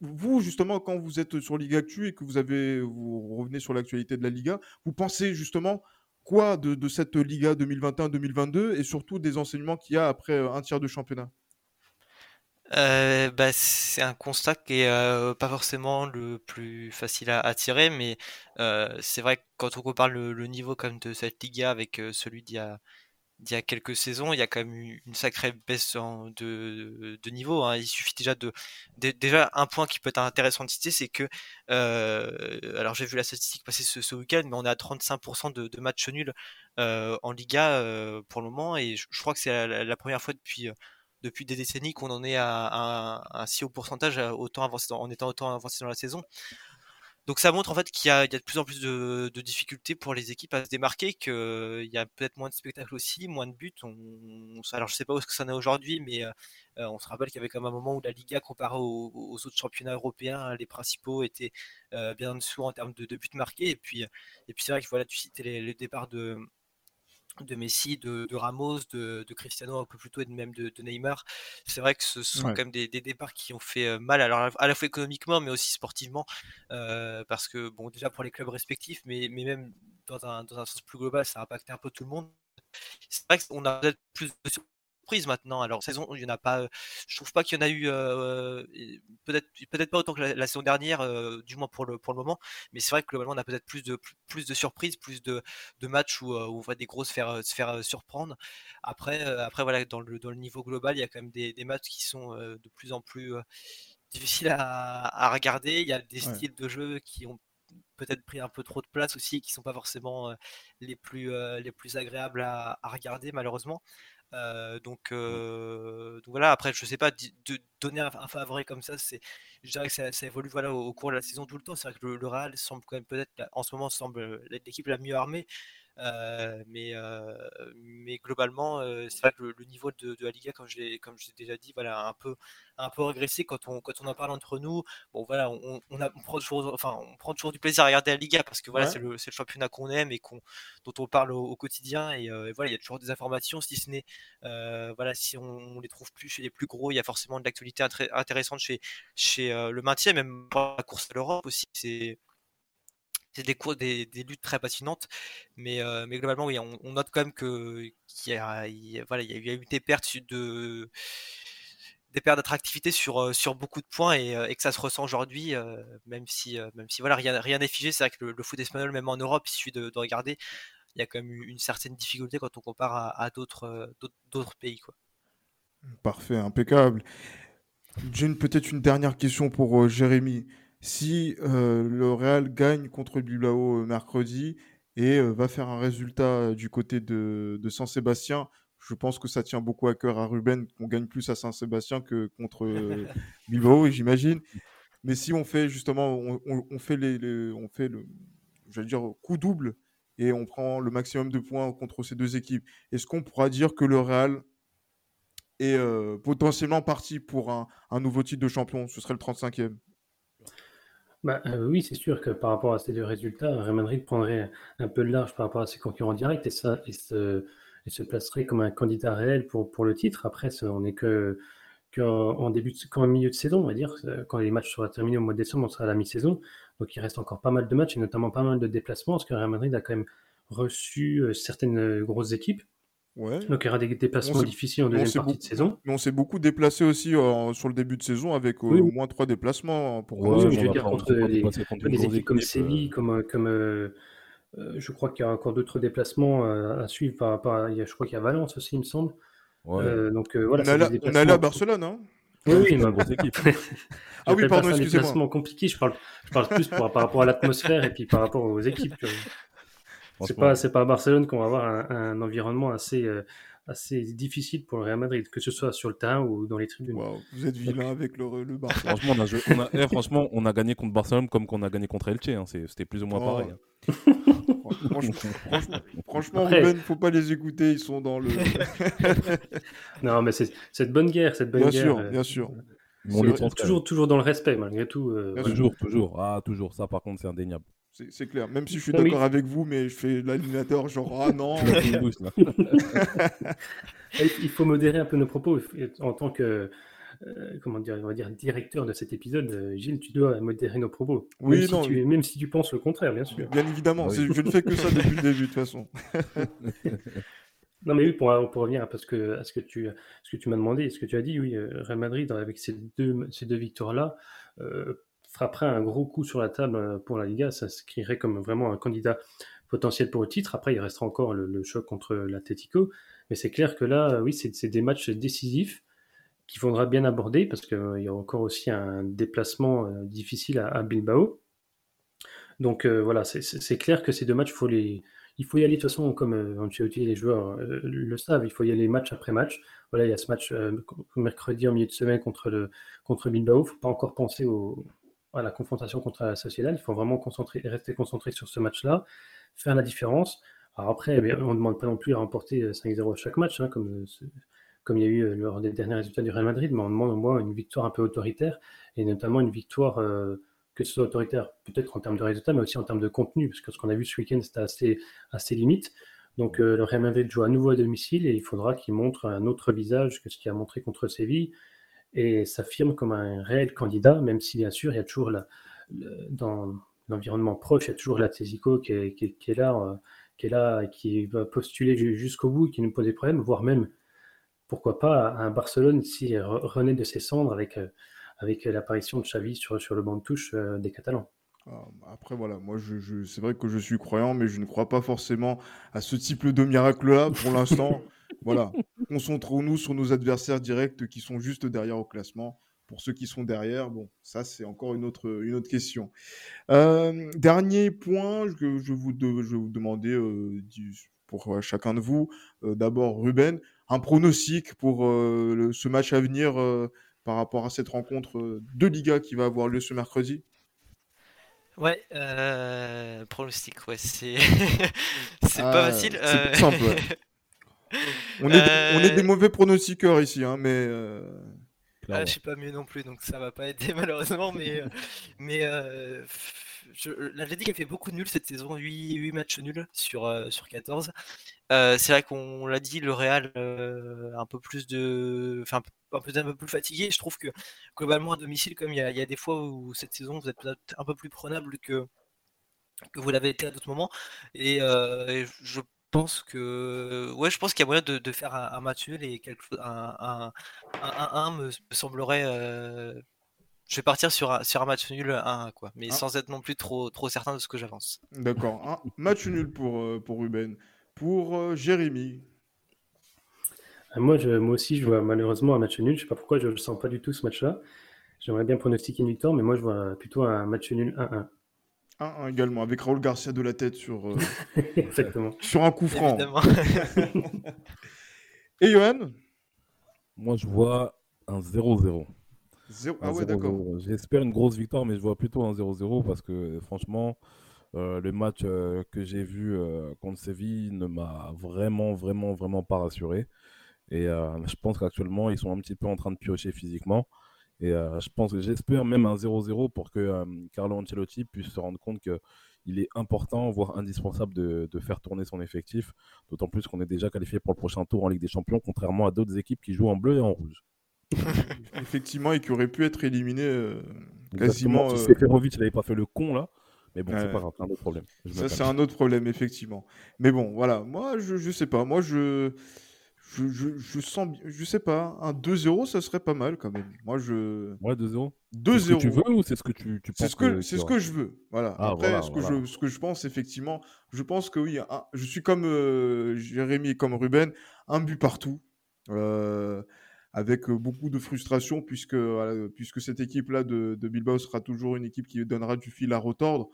Vous, justement, quand vous êtes sur Liga Actu et que vous, avez, vous revenez sur l'actualité de la Liga, vous pensez justement quoi de, cette Liga 2021-2022 et surtout des enseignements qu'il y a après euh, un tiers de championnat? Euh, bah, c'est un constat qui est euh, pas forcément le plus facile à, tirer, mais c'est vrai que quand on compare le, le, niveau comme de cette Liga avec celui d'il y a il y a quelques saisons, il y a quand même eu une sacrée baisse de, niveau. Hein. Il suffit déjà de, déjà un point qui peut être intéressant de citer, c'est que euh, alors j'ai vu la statistique passer ce, week-end, mais on est à 35% de, matchs nuls euh, en Liga euh, pour le moment, et je, crois que c'est la, première fois depuis depuis des décennies qu'on en est à, un, si haut pourcentage autant avancé en étant autant avancé dans la saison. Donc ça montre en fait qu'il y, a de plus en plus de, difficultés pour les équipes à se démarquer, qu'il y a peut-être moins de spectacles aussi, moins de buts. Alors je sais pas où ce que ça en est aujourd'hui, mais euh, on se rappelle qu'il y avait quand même un moment où la Liga, comparé aux, autres championnats européens, les principaux étaient euh, bien en dessous en termes de, buts marqués. Et puis, et puis c'est vrai que voilà, tu citais les, les départs de, de Messi, de, Ramos, de, Cristiano un peu plus tôt et même de, Neymar. C'est vrai que ce sont quand même des, départs qui ont fait euh, mal, alors à la fois économiquement mais aussi sportivement, euh, parce que bon déjà pour les clubs respectifs, mais, mais même dans un, dans un sens plus global, ça a impacté un peu tout le monde. C'est vrai qu'on a peut-être plus de maintenant. Alors, saison, il y en a pas. Je trouve pas qu'il y en a eu. peut-être, peut-être pas autant que la, saison dernière, du moins pour le pour le moment. Mais c'est vrai que globalement, on a peut-être plus de plus, de surprises, plus de, de matchs où, on voit des grosses se faire se faire surprendre. Après, après voilà, dans le dans le niveau global, il y a quand même des, des matchs qui sont de plus en plus difficiles à, à, regarder. Il y a des styles de jeu qui ont peut-être pris un peu trop de place aussi, qui sont pas forcément les plus les plus agréables à, à regarder malheureusement. Euh, donc, euh, donc, voilà, après, je sais pas, de donner un, favori comme ça, c'est, je dirais que ça, évolue voilà, au, cours de la saison tout le temps. C'est vrai que le, le Real semble quand même peut-être, en ce moment, semble l'équipe la mieux armée. Euh, mais, euh, mais globalement, euh, c'est vrai que le, niveau de, de, la Liga, comme je comme j'ai déjà dit, voilà, un peu, un peu régressé quand on, quand on en parle entre nous. Bon, voilà, on, on, a, prend toujours, enfin, on prend toujours du plaisir à regarder la Liga parce que voilà, c'est le, le, championnat qu'on aime et qu'on, dont on parle au, quotidien. Et, voilà, il y a toujours des informations, si ce n'est, voilà, si on, les trouve plus chez les plus gros, il y a forcément de l'actualité intéressante chez, chez le maintien, même pour la course à l'Europe aussi. C'est c'est des cours, des, luttes très passionnantes, mais, mais globalement, on, note quand même que qu'il y a, y a eu des pertes de d'attractivité sur, sur beaucoup de points et, et que ça se ressent aujourd'hui, même si même si voilà rien n'est figé. C'est vrai que le, foot espagnol, même en Europe, il suffit de, de, regarder, il y a quand même une certaine difficulté quand on compare à, d'autres pays. Parfait, impeccable. J'ai peut-être une dernière question pour Jérémy si euh, le Real gagne contre Bilbao euh, mercredi et euh, va faire un résultat du côté de, de Saint-Sébastien, je pense que ça tient beaucoup à cœur à Ruben qu'on gagne plus à Saint-Sébastien que contre Bilbao, j'imagine. Mais si on fait justement, on, fait les, on fait le, dire coup double et on prend le maximum de points contre ces deux équipes, est-ce qu'on pourra dire que le Real est potentiellement parti pour un, un nouveau titre de champion? Ce serait le 35e. Bah, euh, oui, c'est sûr que par rapport à ces deux résultats, Real Madrid prendrait un peu de large par rapport à ses concurrents directs et, ça, et, se, placerait comme un candidat réel pour, le titre. Après, on n'est que qu'en début, qu'en milieu de saison, on va dire. Quand les matchs seront terminés au mois de décembre, on sera à la mi-saison. Donc il reste encore pas mal de matchs et notamment pas mal de déplacements parce que Real Madrid a quand même reçu euh, certaines grosses équipes donc il y aura des déplacements difficiles en deuxième partie de saison. Mais on s'est beaucoup déplacé aussi euh, sur le début de saison avec euh, au moins trois déplacements. Hein, pour oui, je veux dire contre des équipes comme Séville, comme, euh, comme je crois qu'il y a encore d'autres déplacements à suivre par rapport à, je crois qu'il y a Valence aussi, il me semble. donc voilà. On, est allé à Barcelone, hein oui, oui, une grosse équipe. ah oui, pardon, excusez-moi. C'est compliqué, je parle, je parle plus par rapport à l'atmosphère et puis par rapport aux équipes. C'est pas, c'est pas à Barcelone qu'on va avoir un, environnement assez, euh, assez difficile pour le Real Madrid, que ce soit sur le terrain ou dans les tribunes. vous êtes vilain avec le, le Barça. franchement, on a, on a, eh, franchement, on a gagné contre Barcelone comme qu'on a gagné contre Elche. Hein. C'était plus ou moins oh. pareil. Hein. franchement, franchement, Ruben, faut pas les écouter, ils sont dans le. non, mais c'est cette bonne guerre, cette bonne bien guerre. Sûr, euh, bien sûr, toujours, toujours dans le respect, malgré tout. Euh, toujours, toujours. Ah, toujours. Ça, par contre, c'est indéniable. C'est clair. Même si je suis d'accord avec vous, mais je fais l'animateur genre ah non. il faut modérer un peu nos propos en tant que euh, comment dire, on va dire directeur de cet épisode. Euh, Gilles, tu dois modérer nos propos. Oui, même, non, si tu, même si tu penses le contraire, bien sûr. Bien évidemment. Je ne fais que ça depuis le début de toute façon. Non, mais oui, pour, pour revenir à, ce que, à ce que tu, ce que tu m'as demandé, ce que tu as dit, oui, euh, Real Madrid, avec ces deux, ces deux victoires-là, frapperait un gros coup sur la table euh, pour la Liga, ça se créerait comme vraiment un candidat potentiel pour le titre. Après, il restera encore le, choc contre l'Atletico. Mais c'est clair que là, euh, oui, c'est des matchs décisifs qu'il faudra bien aborder parce qu'il euh, y a encore aussi un déplacement difficile à, Bilbao. Donc voilà, c'est clair que ces deux matchs, faut, les, il faut y aller de toute façon, comme les joueurs le savent, il faut y aller match après match. Voilà, il y a ce match mercredi en milieu de semaine contre, le, contre Bilbao. Il ne faut pas encore penser au, à la confrontation contre la Sociedad. Il faut vraiment rester concentré sur ce match-là, faire la différence. Après, eh on ne demande pas non plus à remporter 5-0 euh, à chaque match, hein, comme, euh, comme il y a eu euh, lors des derniers résultats du Real Madrid, mais on demande au moins une victoire un peu autoritaire, et notamment une victoire, que ce soit autoritaire peut-être en termes de résultats, mais aussi en termes de contenu, parce que ce qu'on a vu ce week-end, c'était assez, assez limite. Donc le Real Madrid joue à nouveau à domicile, et il faudra qu'il montre un autre visage que ce qu'il a montré contre Séville et s'affirme comme un réel candidat, même si bien sûr il y a toujours la, dans l'environnement proche, il y a toujours la qui est, qui, est, là, euh, qui est là qui va postuler jusqu'au bout, qui nous pose des problèmes, voire même pourquoi pas un Barcelone si renaît de ses cendres avec, euh, avec l'apparition de Xavi sur, sur le banc de touche euh, des Catalans. Ah, après, voilà, moi, je, c'est vrai que je suis croyant, mais je ne crois pas forcément à ce type de miracle-là pour l'instant. voilà, concentrons-nous sur nos adversaires directs qui sont juste derrière au classement. Pour ceux qui sont derrière, bon, ça, c'est encore une autre, une autre question. Euh, dernier point que je, vous je vais vous demander euh, pour euh, chacun de vous. D'abord, Ruben, un pronostic pour ce match à venir par rapport à cette rencontre de Liga qui va avoir lieu ce mercredi? Ouais, euh, pronostic, ouais, c'est c'est pas ah, facile. C'est simple. on, est, on est des euh, mauvais pronostiqueurs ici, hein, mais. Euh... Ah, je suis pas mieux non plus, donc ça va pas aider malheureusement, mais euh, mais je, la a fait beaucoup de nuls cette saison, 8, 8 matchs nuls sur sur 14. Euh, c'est vrai qu'on l'a dit, le Real euh, un peu plus de, enfin un peu, un peu plus fatigué. Je trouve que globalement à domicile, comme il y a, des fois où cette saison vous êtes peut-être un peu plus prenable que que vous l'avez été à d'autres moments. Et, et je pense que ouais, je pense qu'il y a moyen de, de faire un, un, match nul et quelque chose, un, un, un, me, semblerait. Euh... Je vais partir sur un, sur un match nul 1 quoi, mais ah. sans être non plus trop, trop certain de ce que j'avance. D'accord. Un match nul pour, euh, pour Ruben. Pour euh, Jérémy. Moi, je, moi aussi, je vois malheureusement un match nul. Je sais pas pourquoi je ne sens pas du tout ce match-là. J'aimerais bien pronostiquer une victoire, mais moi, je vois plutôt un match nul 1-1. 1-1 également, avec Raoul Garcia de la tête sur, euh, Exactement. sur un coup franc. Et Johan? Moi, je vois un 0-0. Ah ouais, d'accord. J'espère une grosse victoire, mais je vois plutôt un 0-0 parce que franchement, euh, le match euh, que j'ai vu euh, contre Séville ne m'a vraiment, vraiment, vraiment pas rassuré. Et euh, je pense qu'actuellement, ils sont un petit peu en train de piocher physiquement. Et euh, je pense que j'espère même un 0-0 pour que euh, Carlo Ancelotti puisse se rendre compte qu'il est important, voire indispensable de, de, faire tourner son effectif. D'autant plus qu'on est déjà qualifié pour le prochain tour en Ligue des Champions, contrairement à d'autres équipes qui jouent en bleu et en rouge. Effectivement, et qui aurait pu être éliminé euh, quasiment. Si Seferovic n'avait pas fait le con là. Mais bon, c'est pas grave, un autre problème. Ça, c'est un autre problème, effectivement. Mais bon, voilà. Moi, je, je sais pas. Moi, je je, je, je, sens, je sais pas, un 2-0, ça serait pas mal quand même. Moi, je. Ouais, 2-0. 2-0. C'est ce que tu veux ou c'est ce que tu, tu penses C'est ce que, c'est ce que je veux. Voilà. Ah, Après, voilà, ce, que voilà. je, ce que je pense, effectivement, je pense que oui, un- je suis comme euh, Jérémy et comme Ruben, un but partout. euh, avec beaucoup de frustration, puisque, voilà, puisque cette équipe-là de, de Bilbao sera toujours une équipe qui donnera du fil à retordre.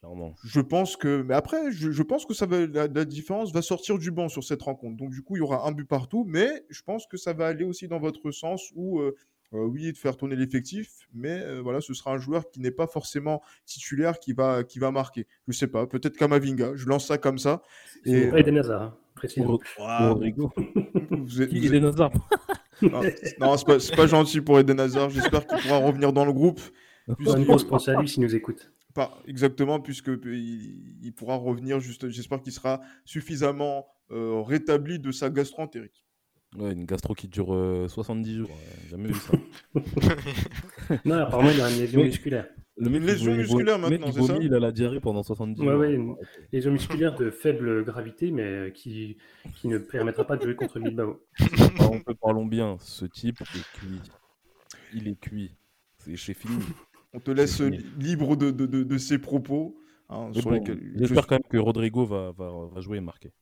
Clairement. Je pense que, mais après, je, je pense que ça va, la, la différence va sortir du banc sur cette rencontre. Donc, du coup, il y aura un but partout, mais je pense que ça va aller aussi dans votre sens où, euh, euh, oui, de faire tourner l'effectif, mais euh, voilà, ce sera un joueur qui n'est pas forcément titulaire qui va, qui va marquer. Je sais pas, peut-être Kamavinga, je lance ça comme ça. C'est Et pas Eden Hazard, hein, précisément. Rodrigo. vous êtes- Non, non, c'est pas, c'est pas gentil pour Eden Hazard. J'espère qu'il pourra revenir dans le groupe. Une grosse pensée à lui s'il nous écoute. Pas exactement, puisque il, il pourra revenir. Juste, j'espère qu'il sera suffisamment euh, rétabli de sa gastro-entérite. Ouais, une gastro qui dure euh, 70 jours. jamais vu ça. Non, apparemment, il a une lésion musculaire. Le mec, Une lésion musculaire maintenant, il c'est ça Il a la diarrhée pendant 70 Ouais, jours. ouais, une lésion musculaire de faible gravité, mais euh, qui, qui ne permettra pas de jouer contre Bilbao. Parlons, peu, parlons bien. Ce type est cuit. Il est cuit. C'est chez fini. On te laisse libre de, de, de, de ses propos. hein, Mais sur bon, lesquels je- J'espère quand même que Rodrigo va, va, va jouer et marquer.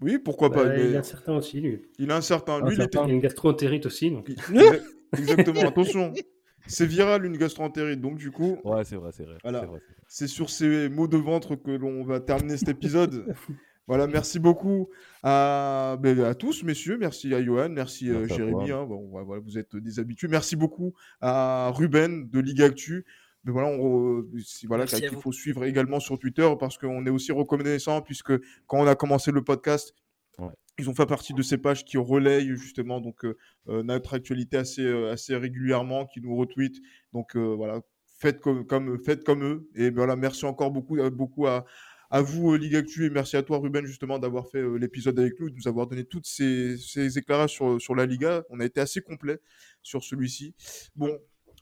Oui, pourquoi pas. Bah, mais il a certain aussi, lui. Il a un certain. Un Lui, il était. Il a une gastro-entérite aussi. Donc. Exa- Exactement, attention. C'est viral une gastro-entérite, donc du coup, Ouais, c'est vrai, c'est vrai. Voilà. c'est vrai, c'est vrai. c'est sur ces mots de ventre que l'on va terminer cet épisode. voilà, merci beaucoup à, ben, à tous, messieurs. Merci à Johan, merci, euh, Merci à Jérémy. hein. Bon, voilà, vous êtes des habitués. Merci beaucoup à Ruben de Ligue Actu. Mais voilà, on, si- voilà qu'il vous. faut suivre également sur Twitter parce qu'on est aussi reconnaissant puisque quand on a commencé le podcast, Ouais. ils ont fait partie de ces pages qui relayent justement donc euh, euh, notre actualité assez euh, assez régulièrement, qui nous retweetent. Donc euh, voilà, faites comme, comme faites comme eux. Et voilà, merci encore beaucoup euh, beaucoup à à vous euh, Ligue Actu et merci à toi Ruben justement d'avoir fait euh, l'épisode avec nous, de nous avoir donné toutes ces, ces éclairages sur, sur la Liga. On a été assez complet sur celui-ci. Bon,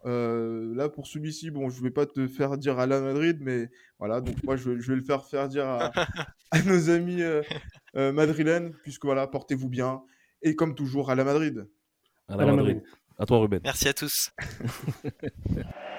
euh, là pour celui-ci, bon, je vais pas te faire dire à la Madrid, mais voilà, donc moi je, je vais le faire faire dire à, à nos amis euh, euh, madrilènes, puisque voilà, portez-vous bien et comme toujours à la Madrid. À la Madrid. Madrid. À toi, Ruben. Merci à tous.